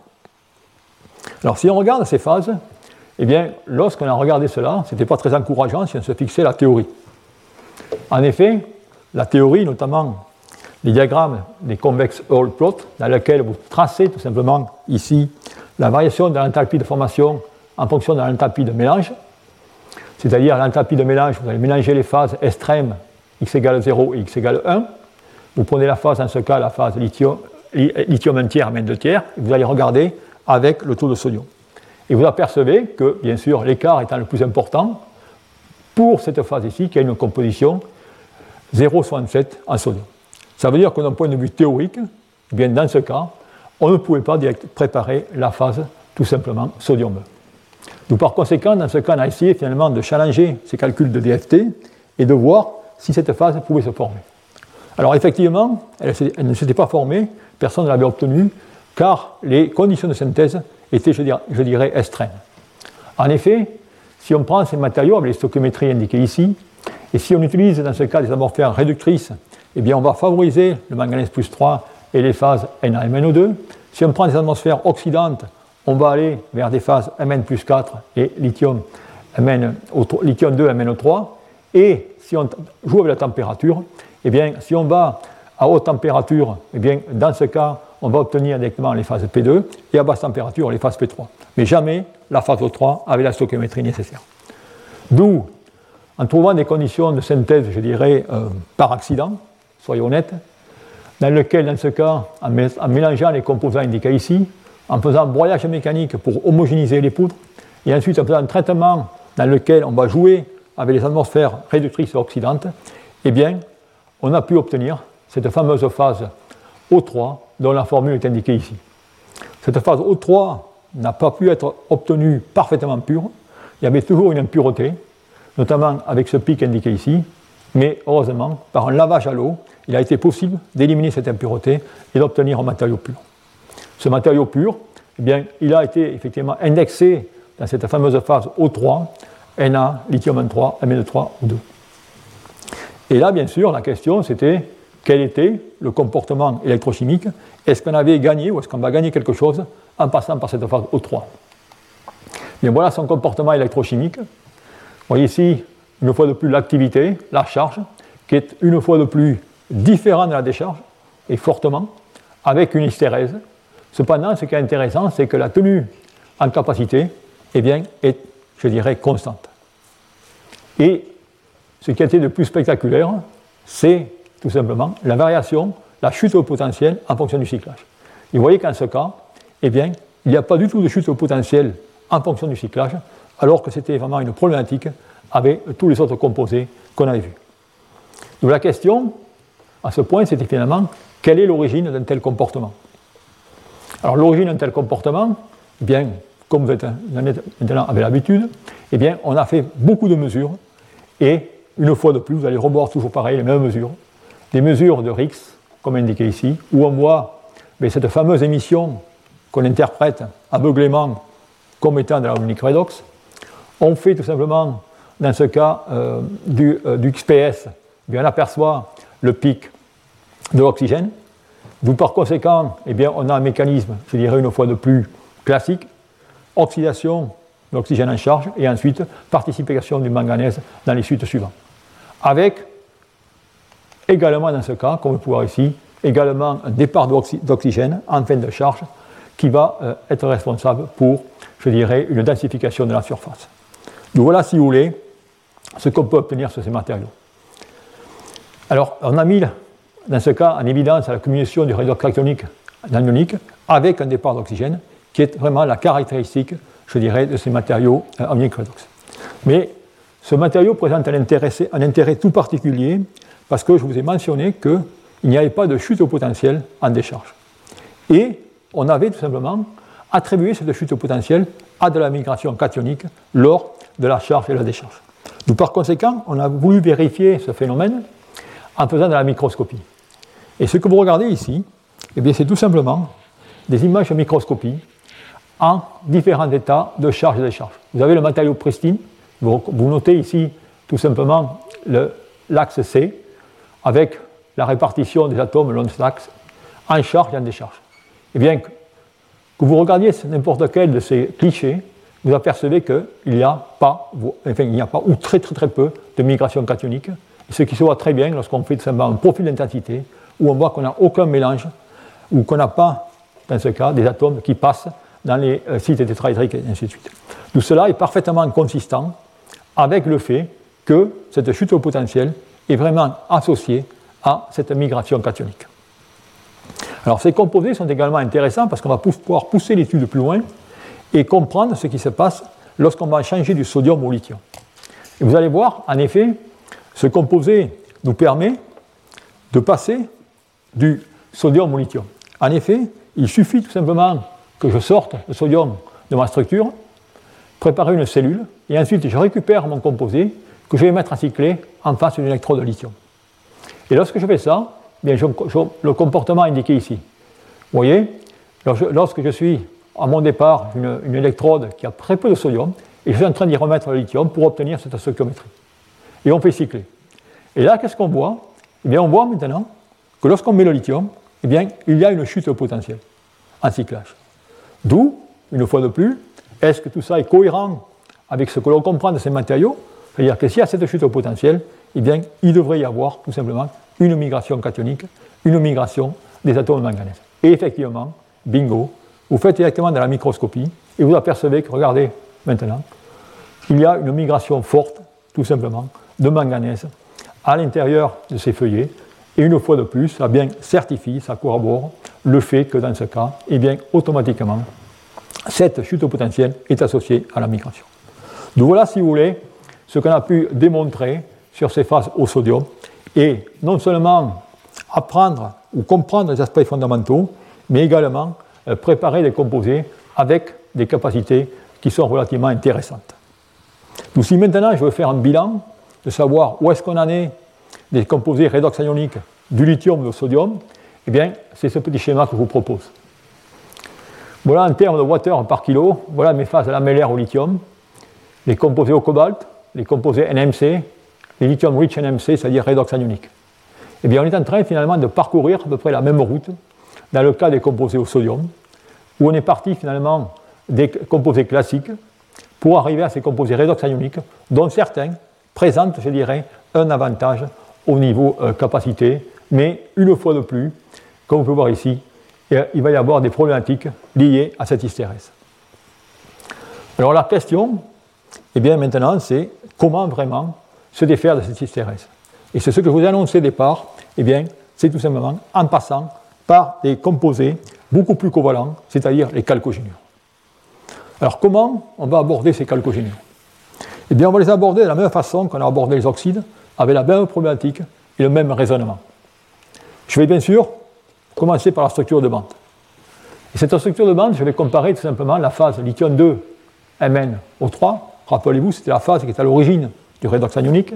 Alors, si on regarde ces phases, eh bien, lorsqu'on a regardé cela, ce n'était pas très encourageant si on se fixait la théorie. En effet, la théorie, notamment les diagrammes des convex Hall plots, dans lesquels vous tracez tout simplement ici la variation de l'enthalpie de formation en fonction de l'enthalpie de mélange, c'est-à-dire l'enthalpie de mélange, vous allez mélanger les phases extrêmes x égale 0 et x égale 1. Vous prenez la phase, en ce cas, la phase lithium, lithium 1 tiers, amène 2 tiers, et vous allez regarder avec le taux de sodium. Et vous apercevez que, bien sûr, l'écart étant le plus important, pour cette phase ici, qui a une composition 0,67 en sodium. Ça veut dire que d'un point de vue théorique, eh bien dans ce cas, on ne pouvait pas préparer la phase tout simplement sodium. Donc par conséquent, dans ce cas, on a essayé finalement de challenger ces calculs de DFT et de voir si cette phase pouvait se former. Alors effectivement, elle, ne s'était pas formée, personne ne l'avait obtenue, car les conditions de synthèse étaient, je dirais, extrêmes. En effet, si on prend ces matériaux avec les stoichiométries indiquées ici, et si on utilise dans ce cas des amorphères réductrices, eh bien on va favoriser le manganèse plus 3 et les phases NaMNO2. Si on prend des atmosphères oxydantes, on va aller vers des phases Mn plus 4 et lithium, lithium 2 MnO3. Et si on joue avec la température, eh bien, si on va à haute température, eh bien, dans ce cas, on va obtenir directement les phases P2 et à basse température les phases P3. Mais jamais la phase O3 avec la stoichiométrie nécessaire. D'où, en trouvant des conditions de synthèse, je dirais, euh, par accident, soyons honnêtes, dans lequel, dans ce cas, en, mélangeant les composants indiqués ici, en faisant un broyage mécanique pour homogénéiser les poudres, et ensuite en faisant un traitement dans lequel on va jouer avec les atmosphères réductrices oxydantes, eh bien, on a pu obtenir cette fameuse phase O3 dont la formule est indiquée ici. Cette phase O3 n'a pas pu être obtenue parfaitement pure. Il y avait toujours une impureté, notamment avec ce pic indiqué ici, mais heureusement, par un lavage à l'eau, il a été possible d'éliminer cette impureté et d'obtenir un matériau pur. Ce matériau pur, eh bien, il a été effectivement indexé dans cette fameuse phase O3, Na, lithium 3, Mn3 ou 2. Et là, bien sûr, la question c'était quel était le comportement électrochimique? Est-ce qu'on avait gagné ou est-ce qu'on va gagner quelque chose en passant par cette phase O3 Bien voilà son comportement électrochimique. Vous voyez ici, une fois de plus, l'activité, la charge, qui est une fois de plus différente de la décharge, et fortement, avec une hystérèse. Cependant, ce qui est intéressant, c'est que la tenue en capacité eh bien, est, je dirais, constante. Et ce qui a été le plus spectaculaire, c'est tout simplement la variation, la chute au potentiel en fonction du cyclage. Vous voyez qu'en ce cas, eh bien, il n'y a pas du tout de chute au potentiel en fonction du cyclage, alors que c'était vraiment une problématique avec tous les autres composés qu'on avait vus. Donc la question, à ce point, c'était finalement quelle est l'origine d'un tel comportement? Alors l'origine d'un tel comportement, eh bien, comme vous êtes maintenant avec l'habitude, eh bien, on a fait beaucoup de mesures et une fois de plus, vous allez revoir toujours pareil les mêmes mesures, des mesures de RIX, comme indiqué ici, où on voit mais cette fameuse émission qu'on interprète aveuglément comme étant de la harmonique redox. On fait tout simplement, dans ce cas, euh, du, euh, XPS, eh on aperçoit le pic de l'oxygène. Par conséquent, eh bien, on a un mécanisme, je dirais une fois de plus, classique, oxydation de l'oxygène en charge, et ensuite participation du manganèse dans les suites suivantes. Avec également dans ce cas, comme vous pouvez voir ici, également un départ d'oxygène en fin de charge qui va euh, être responsable pour, je dirais, une densification de la surface. Donc voilà, si vous voulez, ce qu'on peut obtenir sur ces matériaux. Alors, on a mis dans ce cas en évidence la l'accumulation du redox cationique anionique avec un départ d'oxygène, qui est vraiment la caractéristique, je dirais, de ces matériaux euh, redox. Mais ce matériau présente un intérêt, un intérêt tout particulier parce que je vous ai mentionné qu'il n'y avait pas de chute au potentiel en décharge. Et on avait tout simplement attribué cette chute au potentiel à de la migration cationique lors de la charge et de la décharge. Donc, par conséquent, on a voulu vérifier ce phénomène en faisant de la microscopie. Et ce que vous regardez ici, eh c'est tout simplement des images de microscopie en différents états de charge et de décharge. Vous avez le matériau pristine, vous, notez ici tout simplement l'axe C, avec la répartition des atomes long de l'axe en charge et en décharge. Et bien, que vous regardiez n'importe quel de ces clichés, vous apercevez qu'il n'y a pas, enfin, il n'y a pas ou très très très peu de migration cationique, ce qui se voit très bien lorsqu'on fait tout simplement un profil d'intensité, où on voit qu'on n'a aucun mélange, ou qu'on n'a pas, dans ce cas, des atomes qui passent dans les euh, sites tétraédriques et ainsi de suite. Tout cela est parfaitement consistant avec le fait que cette chute au potentiel est vraiment associée à cette migration cationique. Alors ces composés sont également intéressants parce qu'on va pouvoir pousser l'étude plus loin et comprendre ce qui se passe lorsqu'on va changer du sodium au lithium. Et vous allez voir, en effet, ce composé nous permet de passer du sodium au lithium. En effet, il suffit tout simplement que je sorte le sodium de ma structure, préparer une cellule, et ensuite je récupère mon composé que je vais mettre à cycler en face d'une électrode de lithium. Et lorsque je fais ça, bien, le comportement indiqué ici. Vous voyez, lorsque je suis à mon départ une, électrode qui a très peu de sodium, et je suis en train d'y remettre le lithium pour obtenir cette stoichiométrie. Et on fait cycler. Et là, qu'est-ce qu'on voit? Eh bien, on voit maintenant que lorsqu'on met le lithium, eh bien, il y a une chute au potentiel en cyclage. D'où, une fois de plus, est-ce que tout ça est cohérent avec ce que l'on comprend de ces matériaux? C'est-à-dire que s'il y a cette chute au potentiel, eh bien, il devrait y avoir tout simplement une migration cationique, une migration des atomes de manganèse. Et effectivement, bingo, vous faites directement dans la microscopie et vous apercevez que, regardez maintenant, il y a une migration forte, tout simplement, de manganèse à l'intérieur de ces feuillets. Et une fois de plus, ça bien certifie, ça corrobore le fait que dans ce cas, eh bien, automatiquement, cette chute potentielle est associée à la migration. Donc voilà, si vous voulez, ce qu'on a pu démontrer sur ces phases au sodium, et non seulement apprendre ou comprendre les aspects fondamentaux, mais également euh, préparer des composés avec des capacités qui sont relativement intéressantes. Donc si maintenant je veux faire un bilan, de savoir où est-ce qu'on en est des composés redox ioniques du lithium ou du sodium, eh bien c'est ce petit schéma que je vous propose. Voilà en termes de water par kilo, voilà mes phases lamellaires au lithium, les composés au cobalt, les composés NMC, les lithium rich NMC, c'est-à-dire redox ionique. Eh bien on est en train finalement de parcourir à peu près la même route dans le cas des composés au sodium, où on est parti finalement des composés classiques pour arriver à ces composés redox ioniques, dont certains présentent, je dirais, un avantage au niveau euh, capacité, mais une fois de plus, comme vous pouvez voir ici, il va y avoir des problématiques liées à cette hystérèse. Alors la question, eh bien maintenant, c'est comment vraiment se défaire de cette hystérèse. Et c'est ce que je vous ai annoncé au départ, eh bien, c'est tout simplement en passant par des composés beaucoup plus covalents, c'est-à-dire les calcogénions. Alors comment on va aborder ces calcogénions Eh bien on va les aborder de la même façon qu'on a abordé les oxydes, avec la même problématique et le même raisonnement. Je vais bien sûr commencer par la structure de bande. Et cette structure de bande, je vais comparer tout simplement la phase lithium 2 MnO3. Rappelez-vous, c'était la phase qui est à l'origine du redox anionique.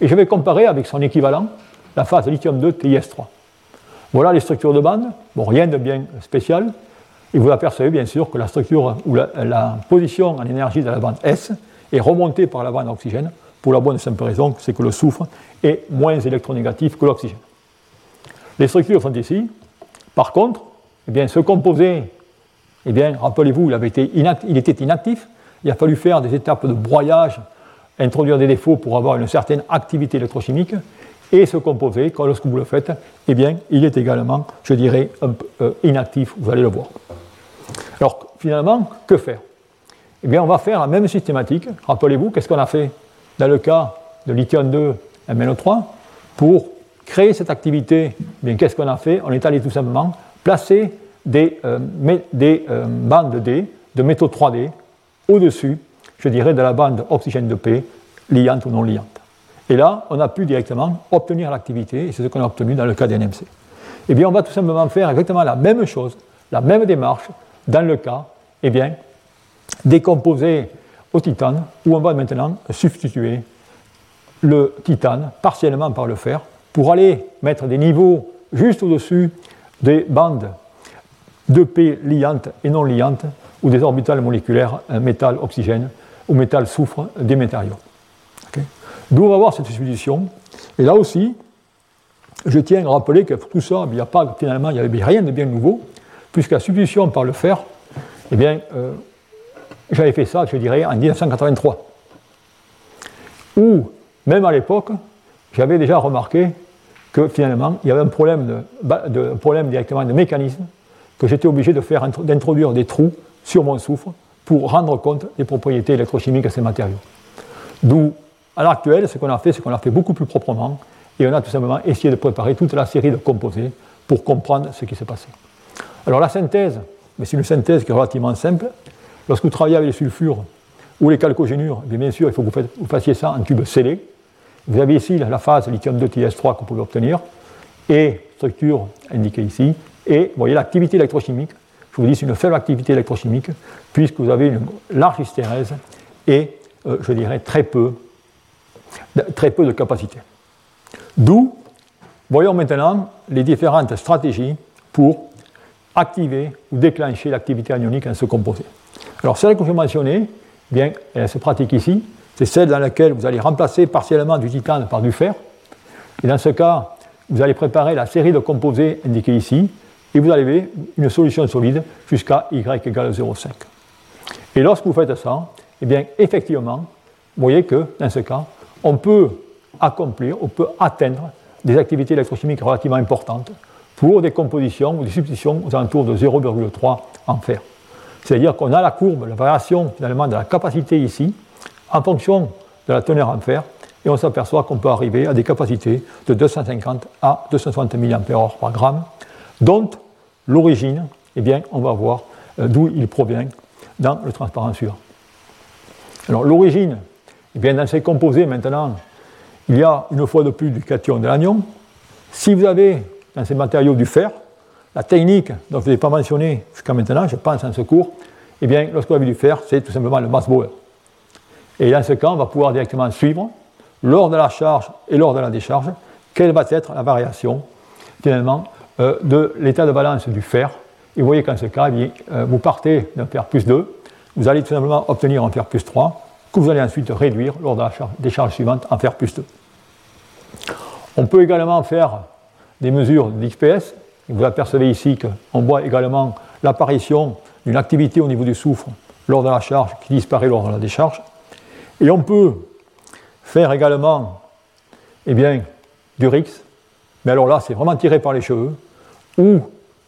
Et je vais comparer avec son équivalent, la phase lithium 2 TIS3. Voilà les structures de bande. Bon, rien de bien spécial. Et vous apercevez bien sûr que la structure ou la, position en énergie de la bande S est remontée par la bande oxygène pour la bonne et simple raison, c'est que le soufre est moins électronégatif que l'oxygène. Les structures sont ici. Par contre, eh bien, ce composé, eh rappelez-vous, il, il était inactif. Il a fallu faire des étapes de broyage, introduire des défauts pour avoir une certaine activité électrochimique. Et ce composé, quand lorsque vous le faites, eh bien, il est également, je dirais, euh, inactif, vous allez le voir. Alors, finalement, que faire? Eh bien, on va faire la même systématique. Rappelez-vous, qu'est-ce qu'on a fait? Dans le cas de lithium 2 MnO3 pour créer cette activité qu'est-ce qu'on a fait? On est allé tout simplement placer des, euh, euh, bandes D, de métaux 3D, au-dessus, je dirais, de la bande oxygène de P, liante ou non liante. Et là, on a pu directement obtenir l'activité, et c'est ce qu'on a obtenu dans le cas d'NMC. Eh bien, on va tout simplement faire exactement la même chose, la même démarche, dans le cas eh bien, des composés au titane, où on va maintenant substituer le titane partiellement par le fer, pour aller mettre des niveaux juste au-dessus des bandes de P liantes et non liantes, ou des orbitales moléculaires métal-oxygène ou métal-soufre des métarions. D'où on va voir cette substitution. Et là aussi, je tiens à rappeler que pour tout ça, il n'y a pas, finalement, il avait rien de bien nouveau, puisque la substitution par le fer, eh bien, euh, j'avais fait ça, je dirais, en 1983. Ou, même à l'époque, j'avais déjà remarqué que finalement, il y avait un problème, de, problème directement de mécanisme, que j'étais obligé de faire d'introduire des trous sur mon soufre pour rendre compte des propriétés électrochimiques de ces matériaux. D'où, à l'heure actuelle, ce qu'on a fait, c'est qu'on l'a fait beaucoup plus proprement et on a tout simplement essayé de préparer toute la série de composés pour comprendre ce qui s'est passé. Alors la synthèse, mais c'est une synthèse qui est relativement simple. Lorsque vous travaillez avec les sulfures ou les chalcogénures, eh bien, sûr, il faut que vous fassiez ça en tube scellé. Vous avez ici la phase lithium 2 TS3 que vous pouvez obtenir, et structure indiquée ici, et vous voyez l'activité électrochimique. Je vous dis, une faible activité électrochimique, puisque vous avez une large hystérèse et, euh, je dirais, très peu, très peu de capacité. D'où, voyons maintenant les différentes stratégies pour activer ou déclencher l'activité anionique en ce composé. Alors, celle que je mentionnais, eh bien, elle se pratique ici, c'est celle dans laquelle vous allez remplacer partiellement du titane par du fer. Et dans ce cas, vous allez préparer la série de composés indiqués ici, et vous avez une solution solide jusqu'à y égale 0,5. Et lorsque vous faites ça, eh bien, effectivement, vous voyez que dans ce cas, on peut accomplir, on peut atteindre des activités électrochimiques relativement importantes pour des compositions ou des substitutions aux alentours de 0,3 en fer. C'est-à-dire qu'on a la courbe, la variation finalement de la capacité ici, en fonction de la teneur en fer, et on s'aperçoit qu'on peut arriver à des capacités de 250 à 260 mAh par gramme, dont l'origine, eh bien, on va voir euh, d'où il provient dans le transparent suivant. Alors l'origine, eh bien, dans ces composés maintenant, il y a une fois de plus du cation de l'anion. Si vous avez dans ces matériaux du fer, la technique dont je n'ai pas mentionné jusqu'à maintenant, je pense en ce cours, eh bien, vous avez du fer, c'est tout simplement le mass Bauer. Et dans ce cas, on va pouvoir directement suivre, lors de la charge et lors de la décharge, quelle va être la variation, finalement, euh, de l'état de balance du fer. Et vous voyez qu'en ce cas, eh euh, vous partez d'un fer plus 2, vous allez tout simplement obtenir un fer plus 3, que vous allez ensuite réduire lors de la décharge suivante en fer plus 2. On peut également faire des mesures d'XPS. Vous apercevez ici qu'on voit également l'apparition d'une activité au niveau du soufre lors de la charge qui disparaît lors de la décharge. Et on peut faire également eh bien, du RIX, mais alors là, c'est vraiment tiré par les cheveux, ou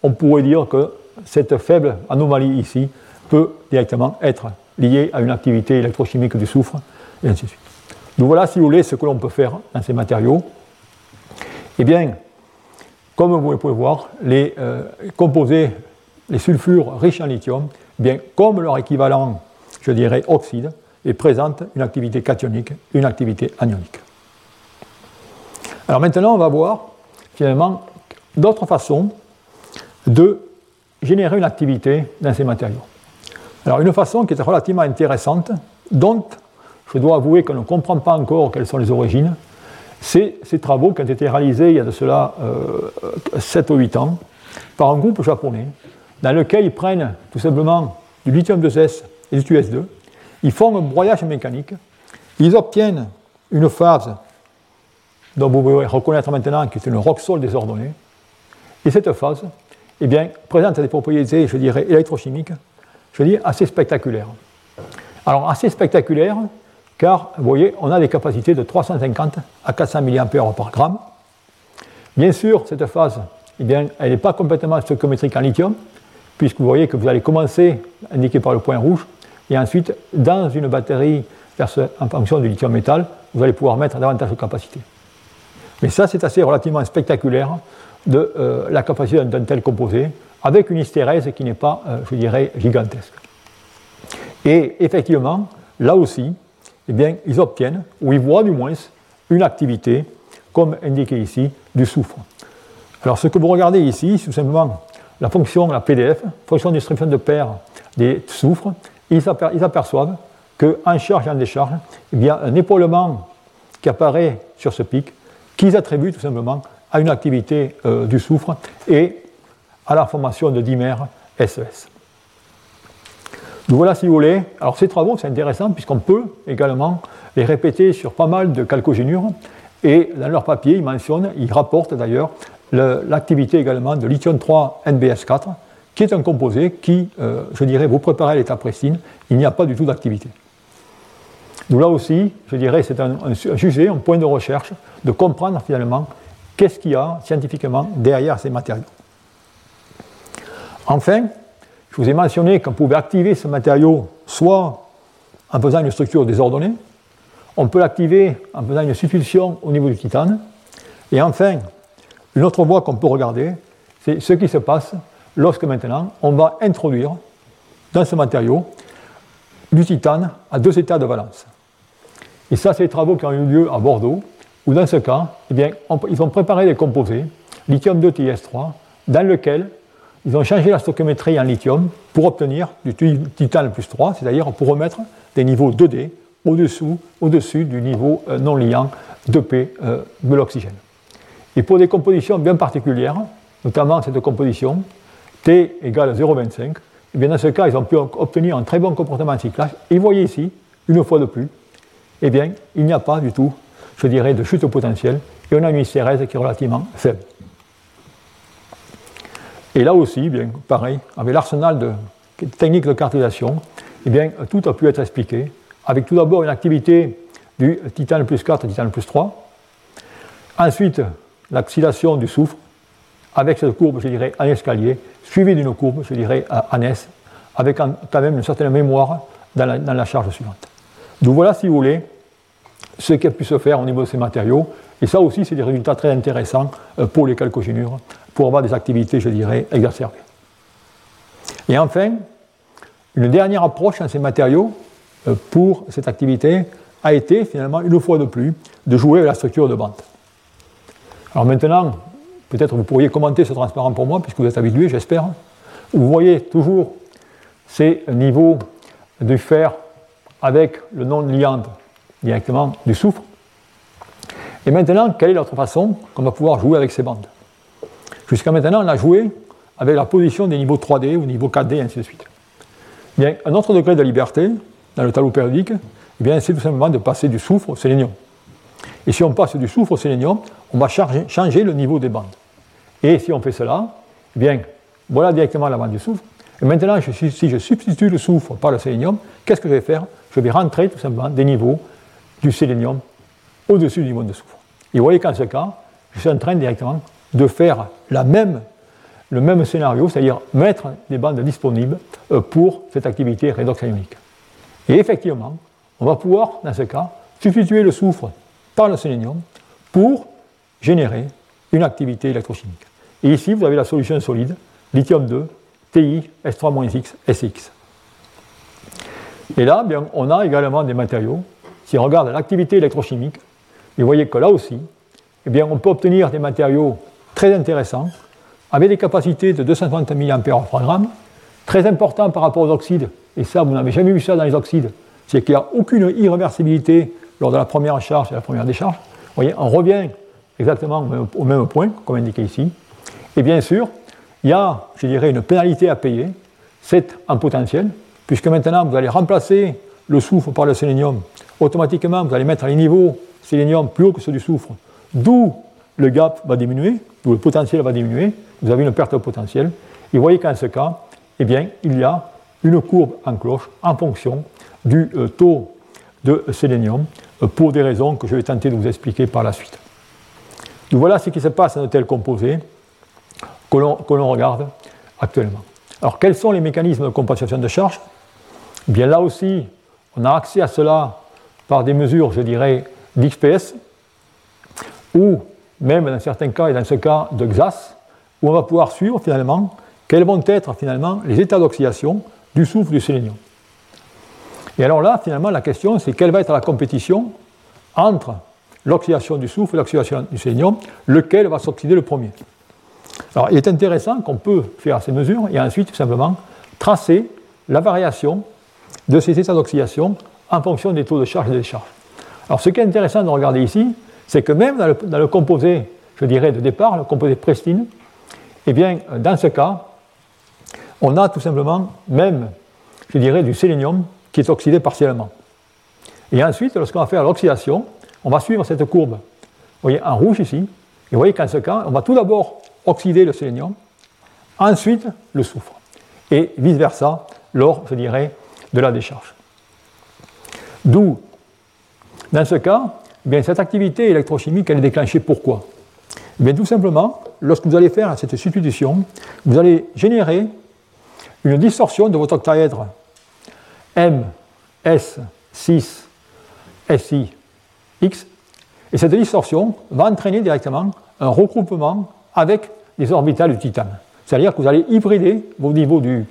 on pourrait dire que cette faible anomalie ici peut directement être liée à une activité électrochimique du soufre, et ainsi de suite. Donc voilà, si vous voulez, ce que l'on peut faire dans ces matériaux. Eh bien, comme vous pouvez voir, les euh, composés, les sulfures riches en lithium, bien, comme leur équivalent, je dirais, oxyde, et présente une activité cationique, une activité anionique. Alors maintenant, on va voir finalement d'autres façons de générer une activité dans ces matériaux. Alors une façon qui est relativement intéressante, dont je dois avouer qu'on ne comprend pas encore quelles sont les origines, c'est ces travaux qui ont été réalisés il y a de cela 7 ou 8 ans par un groupe japonais dans lequel ils prennent tout simplement du lithium 2S et du US2 ils font un broyage mécanique, ils obtiennent une phase dont vous pouvez reconnaître maintenant que c'est une rock-sol désordonnée, et cette phase eh bien, présente des propriétés, je dirais, électrochimiques, je dis, assez spectaculaires. Alors, assez spectaculaires, car, vous voyez, on a des capacités de 350 à 400 mAh par gramme. Bien sûr, cette phase, eh elle n'est pas complètement stoichiométrique en lithium, puisque vous voyez que vous allez commencer, indiqué par le point rouge, et ensuite, dans une batterie en fonction du lithium métal, vous allez pouvoir mettre davantage de capacité. Mais ça, c'est assez relativement spectaculaire de euh, la capacité d'un tel composé, avec une hystérèse qui n'est pas, euh, je dirais, gigantesque. Et effectivement, là aussi, eh bien, ils obtiennent, ou ils voient du moins, une activité, comme indiqué ici, du soufre. Alors ce que vous regardez ici, c'est tout simplement la fonction, la PDF, fonction de distribution de paire des soufres, ils, aperçoivent qu'en charge et en décharge, y a un épaulement qui apparaît sur ce pic, qu'ils attribuent tout simplement à une activité euh, du soufre et à la formation de dimères SES. Donc voilà, si vous voulez. Alors ces travaux, c'est intéressant puisqu'on peut également les répéter sur pas mal de chalcogénures. Et dans leur papier, ils mentionnent, ils rapportent d'ailleurs l'activité également de lithium 3 NBS4, qui est un composé qui, euh, je dirais, vous préparez à l'état pristine, il n'y a pas du tout d'activité. Donc là aussi, je dirais, c'est un, un, sujet, un point de recherche, de comprendre finalement qu'est-ce qu'il y a scientifiquement derrière ces matériaux. Enfin, je vous ai mentionné qu'on pouvait activer ce matériau soit en faisant une structure désordonnée, on peut l'activer en faisant une substitution au niveau du titane, et enfin, une autre voie qu'on peut regarder, c'est ce qui se passe lorsque maintenant on va introduire dans ce matériau du titane à deux états de valence. Et ça, c'est les travaux qui ont eu lieu à Bordeaux, où dans ce cas, eh bien, ils ont préparé des composés, lithium 2 TiS3, dans lequel ils ont changé la stoichiométrie en lithium pour obtenir du titane plus 3, c'est-à-dire pour remettre des niveaux 2D au-dessous, au-dessus du niveau euh, non liant 2P euh, de l'oxygène. Et pour des compositions bien particulières, notamment cette composition T égale 0,25, et eh bien dans ce cas, ils ont pu obtenir un très bon comportement de cyclage. Et vous voyez ici, une fois de plus, eh bien, il n'y a pas du tout, je dirais, de chute potentielle, et on a une ICRS qui est relativement faible. Et là aussi, eh bien, pareil, avec l'arsenal de techniques de cartélisation, eh bien, tout a pu être expliqué, avec tout d'abord une activité du titane plus 4 titane plus 3, ensuite l'oxydation du soufre, avec cette courbe, je dirais, en escalier, suivie d'une courbe, je dirais, en S, avec quand même une certaine mémoire dans la, charge suivante. Donc voilà, si vous voulez, ce qui a pu se faire au niveau de ces matériaux. Et ça aussi, c'est des résultats très intéressants euh, pour les calcogénures pour avoir des activités, je dirais, exacerbées. Et enfin, une dernière approche dans ces matériaux euh, pour cette activité a été finalement, une fois de plus, de jouer avec la structure de bande. Alors maintenant, peut-être vous pourriez commenter ce transparent pour moi, puisque vous êtes habitué, j'espère. Vous voyez toujours ces niveaux du fer avec le non liant directement du soufre. Et maintenant, quelle est l'autre façon qu'on va pouvoir jouer avec ces bandes? Jusqu'à maintenant, on a joué avec la position des niveaux 3D ou niveau 4D, et ainsi de suite. Bien, un autre degré de liberté, dans le tableau périodique, eh c'est tout simplement de passer du soufre au sélénium. Et si on passe du soufre au sélénium, on va changer le niveau des bandes. Et si on fait cela, eh bien, voilà directement la bande du soufre. Et maintenant, si je substitue le soufre par le sélénium, qu'est-ce que je vais faire? Je vais rentrer tout simplement des niveaux du sélénium au-dessus du niveau de soufre. Et vous voyez qu'en ce cas, je suis en train directement de faire le même scénario, c'est-à-dire mettre des bandes disponibles euh, pour cette activité redox. Et effectivement, on va pouvoir, dans ce cas, substituer le soufre par le sélénium pour générer une activité électrochimique. Et ici, vous avez la solution solide, lithium 2, TI, S3-X, SX. Et là, bien, on a également des matériaux. Si on regarde l'activité électrochimique, vous voyez que là aussi, eh bien, on peut obtenir des matériaux très intéressant, avec des capacités de 250 mAh par gramme, très important par rapport aux oxydes, et ça, vous n'avez jamais vu ça dans les oxydes, c'est qu'il n'y a aucune irréversibilité lors de la première charge et la première décharge. Vous voyez, on revient exactement au même point, comme indiqué ici. Et bien sûr, il y a, je dirais, une pénalité à payer, c'est en potentiel, puisque maintenant vous allez remplacer le soufre par le sélénium. Automatiquement, vous allez mettre les niveaux sélénium plus haut que ceux du soufre, d'où le gap va diminuer, le potentiel va diminuer, vous avez une perte de potentiel. Et vous voyez qu'en ce cas, eh bien, il y a une courbe en cloche en fonction du euh, taux de sélénium euh, pour des raisons que je vais tenter de vous expliquer par la suite. Donc voilà ce qui se passe dans un tel composé que l'on regarde actuellement. Alors quels sont les mécanismes de compensation de charge eh Bien là aussi, on a accès à cela par des mesures, je dirais, d'XPS, ou même dans certains cas, et dans ce cas de XAS, où on va pouvoir suivre finalement quels vont être finalement les états d'oxydation du soufre du sélénium. Et alors là, finalement, la question, c'est quelle va être la compétition entre l'oxydation du soufre et l'oxydation du sélénium, lequel va s'oxyder le premier. Alors, il est intéressant qu'on peut faire ces mesures et ensuite, tout simplement, tracer la variation de ces états d'oxydation en fonction des taux de charge et de décharge. Alors, ce qui est intéressant de regarder ici, c'est que même dans le, composé, je dirais, de départ, le composé pristine, eh bien, dans ce cas, on a tout simplement, même je dirais, du sélénium qui est oxydé partiellement. Et ensuite, lorsqu'on va faire l'oxydation, on va suivre cette courbe. Vous voyez, en rouge ici. Et vous voyez qu'en ce cas, on va tout d'abord oxyder le sélénium, ensuite le soufre. Et vice-versa lors, je dirais, de la décharge. D'où, dans ce cas, bien, cette activité électrochimique, est déclenchée pourquoi? Bien, Tout simplement, lorsque vous allez faire cette substitution, vous allez générer une distorsion de votre octaèdre M, S, 6, SI, X, et cette distorsion va entraîner directement un regroupement avec les orbitales du titane. C'est-à-dire que vous allez hybrider vos niveaux du,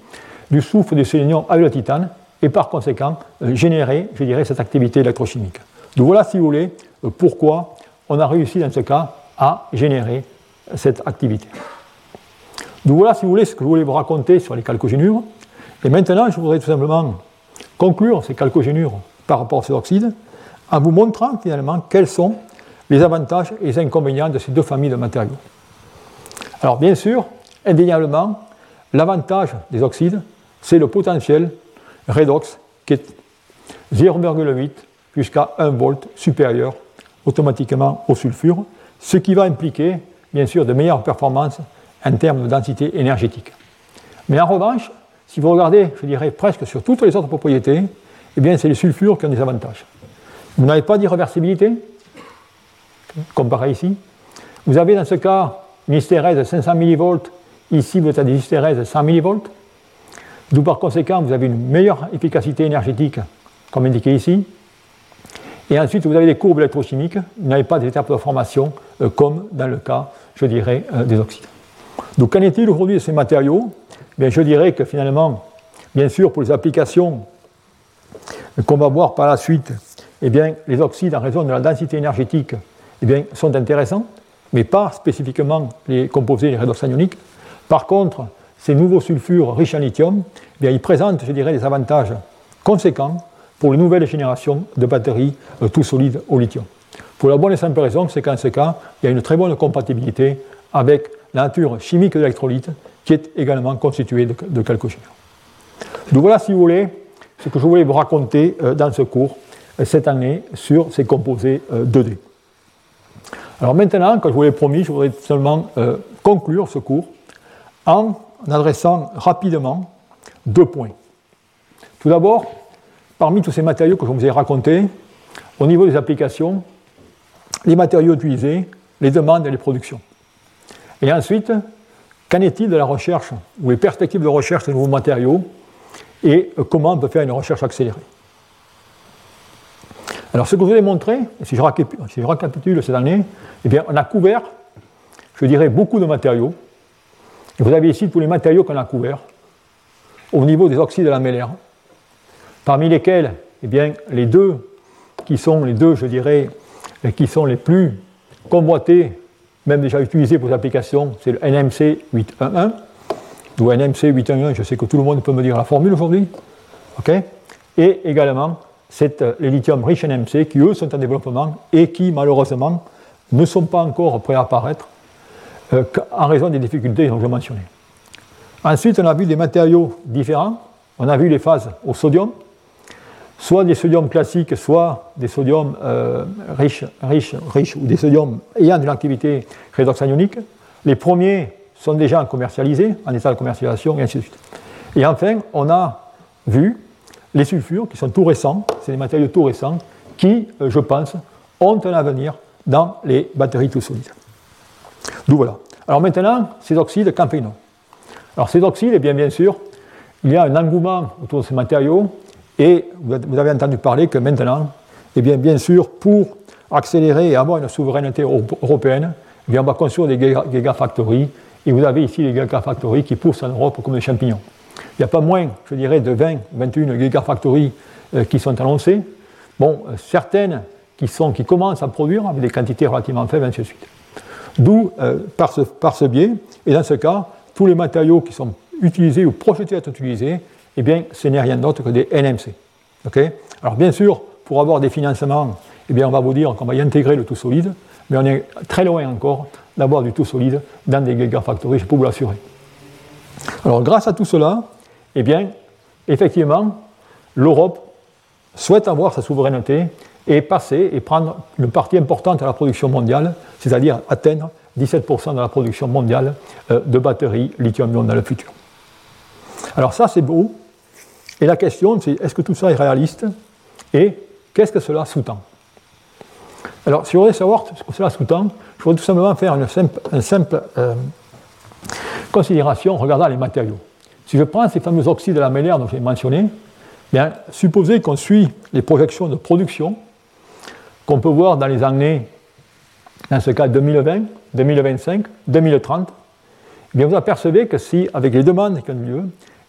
du soufre du sélénium avec le titane et par conséquent euh, générer, je dirais, cette activité électrochimique. Donc voilà, si vous voulez, euh, pourquoi on a réussi dans ce cas à générer cette activité. Donc voilà, si vous voulez, ce que je voulais vous raconter sur les calcogénures. Et maintenant, je voudrais tout simplement conclure ces calcogénures par rapport à ces oxydes en vous montrant finalement quels sont les avantages et les inconvénients de ces deux familles de matériaux. Alors bien sûr, indéniablement, l'avantage des oxydes, c'est le potentiel redox qui est 0,8 jusqu'à 1 volt supérieur automatiquement au sulfure, ce qui va impliquer bien sûr de meilleures performances en termes de densité énergétique. Mais en revanche, si vous regardez, je dirais presque sur toutes les autres propriétés, eh bien c'est les sulfures qui ont des avantages. Vous n'avez pas d'irréversibilité, comparé ici. Vous avez dans ce cas une hystérèse de 500 millivolts, ici vous êtes des hystérèses de 100 millivolts. D'où par conséquent vous avez une meilleure efficacité énergétique, comme indiqué ici. Et ensuite vous avez des courbes électrochimiques, vous n'avez pas d'étapes de formation euh, comme dans le cas, je dirais, euh, des oxydes. Donc qu'en est-il aujourd'hui de ces matériaux? Bien, Je dirais que finalement, bien sûr, pour les applications qu'on va voir par la suite, eh bien, les oxydes, en raison de la densité énergétique, eh bien, sont intéressants, mais pas spécifiquement les composés les redox anioniques. Par contre, ces nouveaux sulfures riches en lithium, eh bien, ils présentent, je dirais, des avantages conséquents pour les nouvelles générations de batteries euh, tout solides au lithium. Pour la bonne et simple raison, c'est qu'en ce cas, il y a une très bonne compatibilité avec la nature chimique de l'électrolyte, qui est également constituée de, de. Donc voilà, si vous voulez, ce que je voulais vous raconter euh, dans ce cours euh, cette année sur ces composés 2D. Alors maintenant, comme je vous l'ai promis, je voudrais seulement conclure ce cours en adressant rapidement deux points. Tout d'abord, parmi tous ces matériaux que je vous ai racontés, au niveau des applications, les matériaux utilisés, les demandes et les productions. Et ensuite, qu'en est-il de la recherche ou les perspectives de recherche de nouveaux matériaux et comment on peut faire une recherche accélérée? Alors, ce que je vous ai montré, si je, récapitule cette année, eh bien, on a couvert, je dirais, beaucoup de matériaux. Vous avez ici tous les matériaux qu'on a couverts au niveau des oxydes de la mélaire, parmi lesquels eh bien, les deux qui sont les deux, je dirais, qui sont les plus convoités, même déjà utilisés pour les applications, c'est le NMC 811 ou NMC 811, je sais que tout le monde peut me dire la formule aujourd'hui, et également c'est euh, les lithium riches NMC qui eux sont en développement et qui malheureusement ne sont pas encore prêts à apparaître euh, en raison des difficultés que j'ai mentionnées. Ensuite, on a vu des matériaux différents. On a vu les phases au sodium, soit des sodiums classiques, soit des sodiums euh, riches, riches, riches, ou des sodiums ayant de l'activité redox anionique. Les premiers sont déjà commercialisés, en état de commercialisation, et ainsi de suite. Et enfin, on a vu les sulfures, qui sont tout récents, c'est des matériaux tout récents, qui, euh, je pense, ont un avenir dans les batteries tout solides. D'où voilà. Alors maintenant, ces oxydes, fait Alors ces oxydes, eh bien, bien sûr, il y a un engouement autour de ces matériaux, et vous avez entendu parler que maintenant, eh bien, bien sûr, pour accélérer et avoir une souveraineté européenne, eh bien, on va construire des gigafactories, et vous avez ici les gigafactories qui poussent en Europe comme des champignons. Il n'y a pas moins, je dirais, de 20, 21 gigafactories euh, qui sont annoncées. Bon, euh, certaines qui, sont, qui commencent à produire avec des quantités relativement faibles, ainsi de suite. D'où, euh, par, ce, par, ce, biais, et dans ce cas, tous les matériaux qui sont utilisés ou projetés à être utilisés, eh bien, ce n'est rien d'autre que des NMC. Alors, bien sûr, pour avoir des financements, eh bien, on va vous dire qu'on va y intégrer le tout solide, mais on est très loin encore d'avoir du tout solide dans des gigafactories, je peux vous l'assurer. Alors, grâce à tout cela, eh bien, effectivement, l'Europe souhaite avoir sa souveraineté et passer et prendre une partie importante de la production mondiale, c'est-à-dire atteindre 17% de la production mondiale euh, de batteries lithium-ion dans le futur. Alors ça, c'est beau. Et la question, c'est est-ce que tout ça est réaliste et qu'est-ce que cela sous-tend? Alors, si vous voulez savoir ce que cela sous-tend, je voudrais tout simplement faire une simple, euh, considération regardant les matériaux. Si je prends ces fameux oxydes de la dont j'ai mentionné, bien, supposez qu'on suit les projections de production qu'on peut voir dans les années, dans ce cas 2020, 2025, 2030, eh bien, vous apercevez que si, avec les demandes qui ont lieu,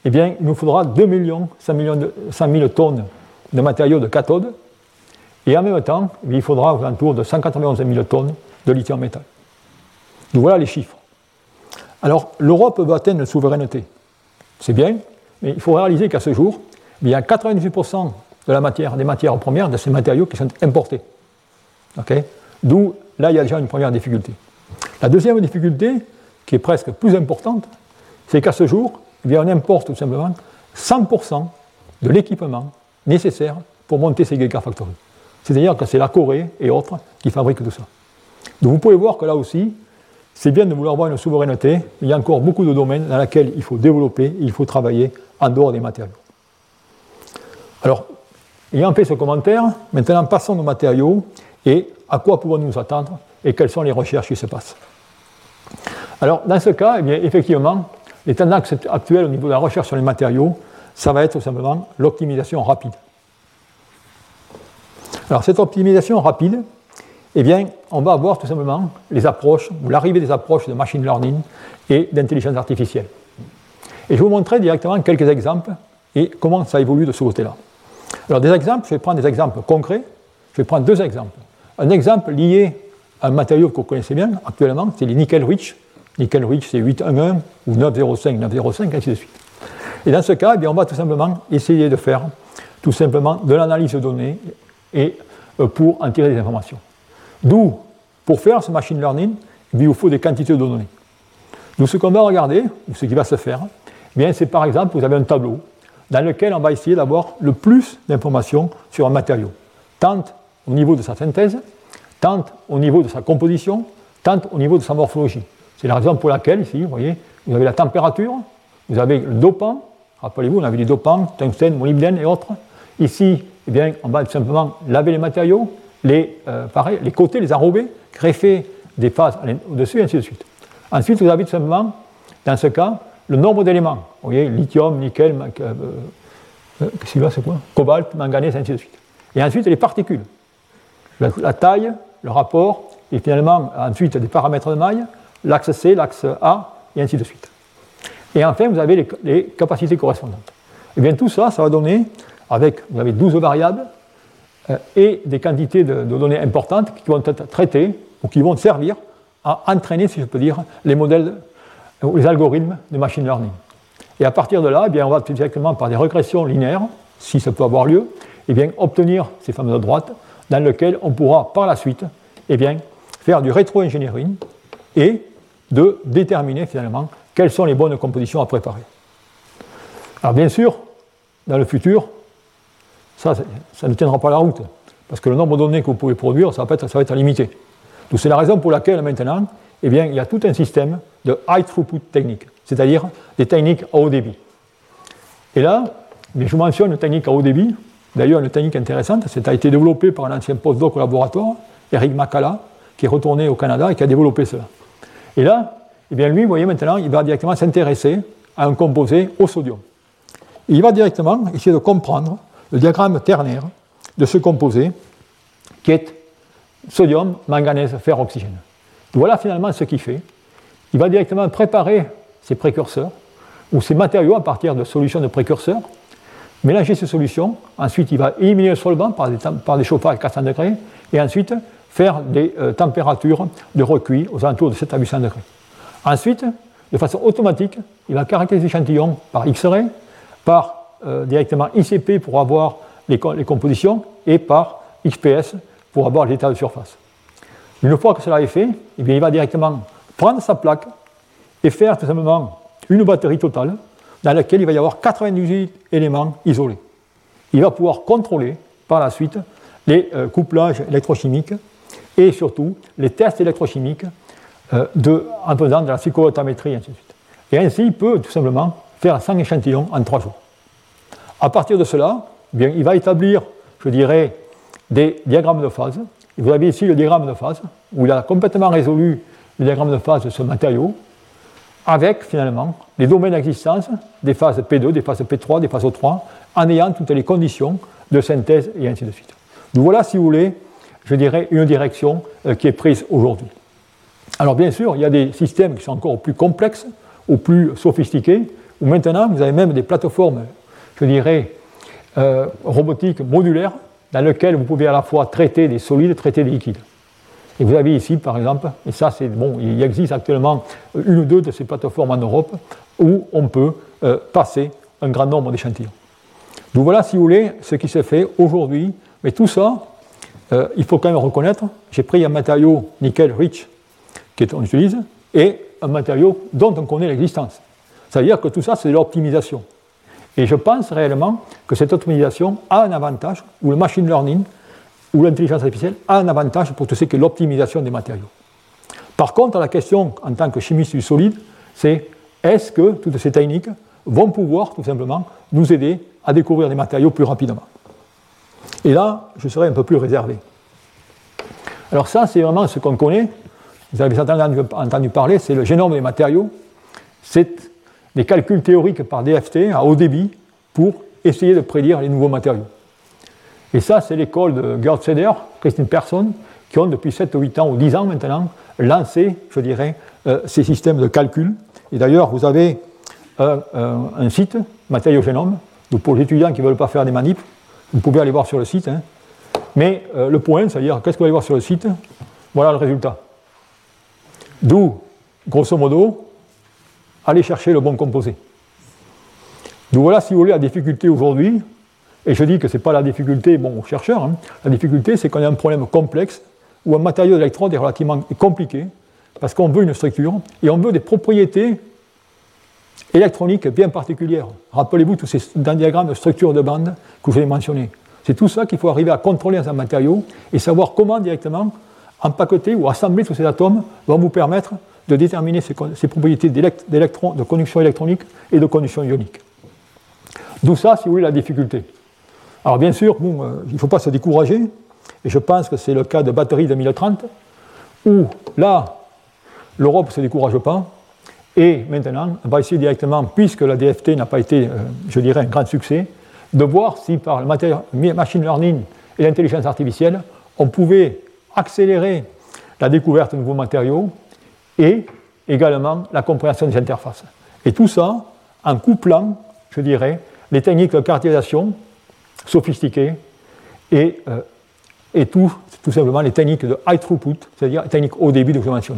eh bien, il nous faudra 2 millions 100, millions de, 100 000 tonnes de matériaux de cathode, et en même temps, il faudra autour de 191 000 tonnes de lithium métal. Donc voilà les chiffres. Alors, l'Europe veut atteindre la souveraineté. C'est bien, mais il faut réaliser qu'à ce jour, il y a 98% de la matière, des matières premières, de ces matériaux qui sont importés. D'où, là, il y a déjà une première difficulté. La deuxième difficulté, qui est presque plus importante, c'est qu'à ce jour, on importe tout simplement 100% de l'équipement nécessaire pour monter ces gigafactories. C'est-à-dire que c'est la Corée et autres qui fabriquent tout ça. Donc vous pouvez voir que là aussi, c'est bien de vouloir avoir une souveraineté, il y a encore beaucoup de domaines dans lesquels il faut développer, il faut travailler en dehors des matériaux. Alors, ayant fait ce commentaire, maintenant passons aux matériaux et à quoi pouvons-nous nous attendre et quelles sont les recherches qui se passent. Alors, dans ce cas, eh bien, effectivement, les tendances actuelles au niveau de la recherche sur les matériaux, ça va être tout simplement l'optimisation rapide. Alors, cette optimisation rapide, eh bien, on va avoir tout simplement les approches, ou l'arrivée des approches de machine learning et d'intelligence artificielle. Et je vais vous montrer directement quelques exemples et comment ça évolue de ce côté-là. Alors, des exemples, je vais prendre des exemples concrets. Je vais prendre deux exemples. Un exemple lié à un matériau que vous connaissez bien actuellement, c'est les nickel rich. Nickel rich, c'est 811 ou 905, 905, ainsi de suite. Et dans ce cas, eh bien, on va tout simplement essayer de faire tout simplement de l'analyse de données et, euh, pour en tirer des informations. D'où, pour faire ce machine learning, eh il vous faut des quantités de données. Donc ce qu'on va regarder, ou ce qui va se faire, eh bien, c'est par exemple, vous avez un tableau dans lequel on va essayer d'avoir le plus d'informations sur un matériau, tant au niveau de sa synthèse, tant au niveau de sa composition, tant au niveau de sa morphologie. C'est la raison pour laquelle, ici, vous voyez, vous avez la température, vous avez le dopant, rappelez-vous, on avait les dopants, tungstène, molybdène et autres. Ici, eh bien, on va simplement laver les matériaux, les, euh, les côtés, les enrober, greffer des phases au-dessus, et ainsi de suite. Ensuite, vous avez tout simplement, dans ce cas, le nombre d'éléments. Vous voyez, lithium, nickel, euh, euh, Cobalt, manganèse, ainsi de suite. Et ensuite, les particules la, taille, le rapport, et finalement ensuite des paramètres de maille, l'axe C, l'axe A, et ainsi de suite. Et enfin, vous avez les, capacités correspondantes. Et bien tout ça, ça va donner, avec, vous avez 12 variables, euh, et des quantités de, données importantes qui vont être traitées, ou qui vont servir à entraîner, si je peux dire, les modèles ou les algorithmes de machine learning. Et à partir de là, eh bien, on va directement par des régressions linéaires, si ça peut avoir lieu, eh bien, obtenir ces fameuses droites dans lequel on pourra par la suite eh bien, faire du rétro-engineering et de déterminer finalement quelles sont les bonnes compositions à préparer. Alors bien sûr, dans le futur, ça, ne tiendra pas la route, parce que le nombre de données que vous pouvez produire, ça va être, ça va limité. Donc c'est la raison pour laquelle maintenant, eh bien, il y a tout un système de high throughput techniques, c'est-à-dire des techniques à haut débit. Et là, je vous mentionne une technique à haut débit, D'ailleurs, une technique intéressante, ça a été développé par un ancien postdoc au laboratoire, Eric Macala, qui est retourné au Canada et qui a développé cela. Et là, eh bien lui, vous voyez maintenant, il va directement s'intéresser à un composé au sodium. il va directement essayer de comprendre le diagramme ternaire de ce composé qui est sodium, manganèse, fer, oxygène. Voilà finalement ce qu'il fait. Il va directement préparer ces précurseurs ou ces matériaux à partir de solutions de précurseurs mélanger ces solutions, ensuite il va éliminer le solvant par des, par des chauffages à 400 degrés, et ensuite faire des euh, températures de recuit aux alentours de 7 à 800 degrés. Ensuite, de façon automatique, il va caractériser l'échantillon par X-ray, par euh, directement ICP pour avoir les, compositions, et par XPS pour avoir l'état de surface. Une fois que cela est fait, eh bien, il va directement prendre sa plaque et faire tout simplement une batterie totale dans lequel il va y avoir 98 éléments isolés. Il va pouvoir contrôler par la suite les euh, couplages électrochimiques et surtout les tests électrochimiques euh, en faisant de la psychotamétrie et ainsi de suite. Et ainsi, il peut tout simplement faire 100 échantillons en 3 jours. À partir de cela, eh il va établir, je dirais, des diagrammes de phase. vous avez ici le diagramme de phase, où il a complètement résolu le diagramme de phase de ce matériau, avec finalement les domaines d'existence des phases P2, des phases P3, des phases O3, en ayant toutes les conditions de synthèse et ainsi de suite. Donc voilà, si vous voulez, je dirais, une direction euh, qui est prise aujourd'hui. Alors bien sûr, il y a des systèmes qui sont encore plus complexes ou plus sophistiqués, où maintenant vous avez même des plateformes, je dirais, euh, robotiques modulaires, dans lesquelles vous pouvez à la fois traiter des solides, traiter des liquides. Et vous avez ici, par exemple, et ça c'est bon, il existe actuellement une ou deux de ces plateformes en Europe où on peut euh, passer un grand nombre d'échantillons. Donc voilà, si vous voulez, ce qui se fait aujourd'hui. Mais tout ça, euh, il faut quand même reconnaître, j'ai pris un matériau nickel rich qu'on utilise et un matériau dont on connaît l'existence. C'est-à-dire que tout ça, c'est de l'optimisation. Et je pense réellement que cette optimisation a un avantage, ou le machine learning, ou l'intelligence artificielle a un avantage pour tout ce qui est l'optimisation des matériaux. Par contre, la question en tant que chimiste du solide, c'est est-ce que toutes ces techniques vont pouvoir tout simplement nous aider à découvrir des matériaux plus rapidement? Et là, je serai un peu plus réservé. Alors ça, c'est vraiment ce qu'on connaît. Vous avez entendu, entendu parler, c'est le génome des matériaux. C'est des calculs théoriques par DFT à haut débit pour essayer de prédire les nouveaux matériaux. Et ça, c'est l'école de Gerd Seder, Christine Persson, qui ont depuis 7 ou 8 ans ou 10 ans maintenant lancé, je dirais, euh, ces systèmes de calcul. Et d'ailleurs, vous avez un, un, site, Matériau-Génome, donc pour les étudiants qui ne veulent pas faire des manips, vous pouvez aller voir sur le site. Hein. Mais euh, le point, c'est-à-dire, qu'est-ce que vous allez voir sur le site? Voilà le résultat. D'où, grosso modo, aller chercher le bon composé. Donc voilà, si vous voulez, la difficulté aujourd'hui, et je dis que ce n'est pas la difficulté, bon, aux chercheurs, hein. la difficulté c'est qu'on a un problème complexe où un matériau d'électrode est relativement compliqué parce qu'on veut une structure et on veut des propriétés électroniques bien particulières. Rappelez-vous tous ces diagrammes de structure de bande que je vous ai mentionnés. C'est tout ça qu'il faut arriver à contrôler dans un matériau et savoir comment directement empaqueter ou assembler tous ces atomes vont vous permettre de déterminer ces, propriétés de conduction électronique et de conduction ionique. D'où ça, si vous voulez, la difficulté. Alors bien sûr, euh, il ne faut pas se décourager, et je pense que c'est le cas de batterie 2030, où là, l'Europe ne se décourage pas, et maintenant, on va essayer directement, puisque la DFT n'a pas été, euh, je dirais, un grand succès, de voir si par le machine learning et l'intelligence artificielle, on pouvait accélérer la découverte de nouveaux matériaux et également la compréhension des interfaces. Et tout ça en couplant, je dirais, les techniques de caractérisation sophistiquées et, euh, et tout, tout, simplement les techniques de high throughput, c'est-à-dire les techniques au début que je.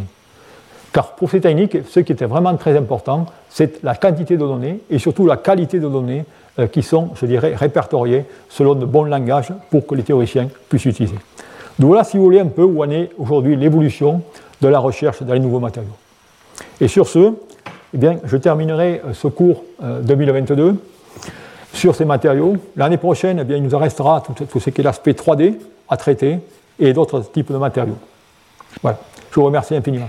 Car pour ces techniques, ce qui était vraiment très important, c'est la quantité de données et surtout la qualité de données euh, qui sont, je dirais, répertoriées selon de bons langages pour que les théoriciens puissent utiliser. Donc voilà, si vous voulez, un peu où en est aujourd'hui l'évolution de la recherche dans les nouveaux matériaux. Et sur ce, eh bien, je terminerai euh, ce cours 2022 sur ces matériaux. L'année prochaine, eh bien, il nous restera tout, ce qui est l'aspect 3D à traiter et d'autres types de matériaux. Voilà. Je vous remercie infiniment.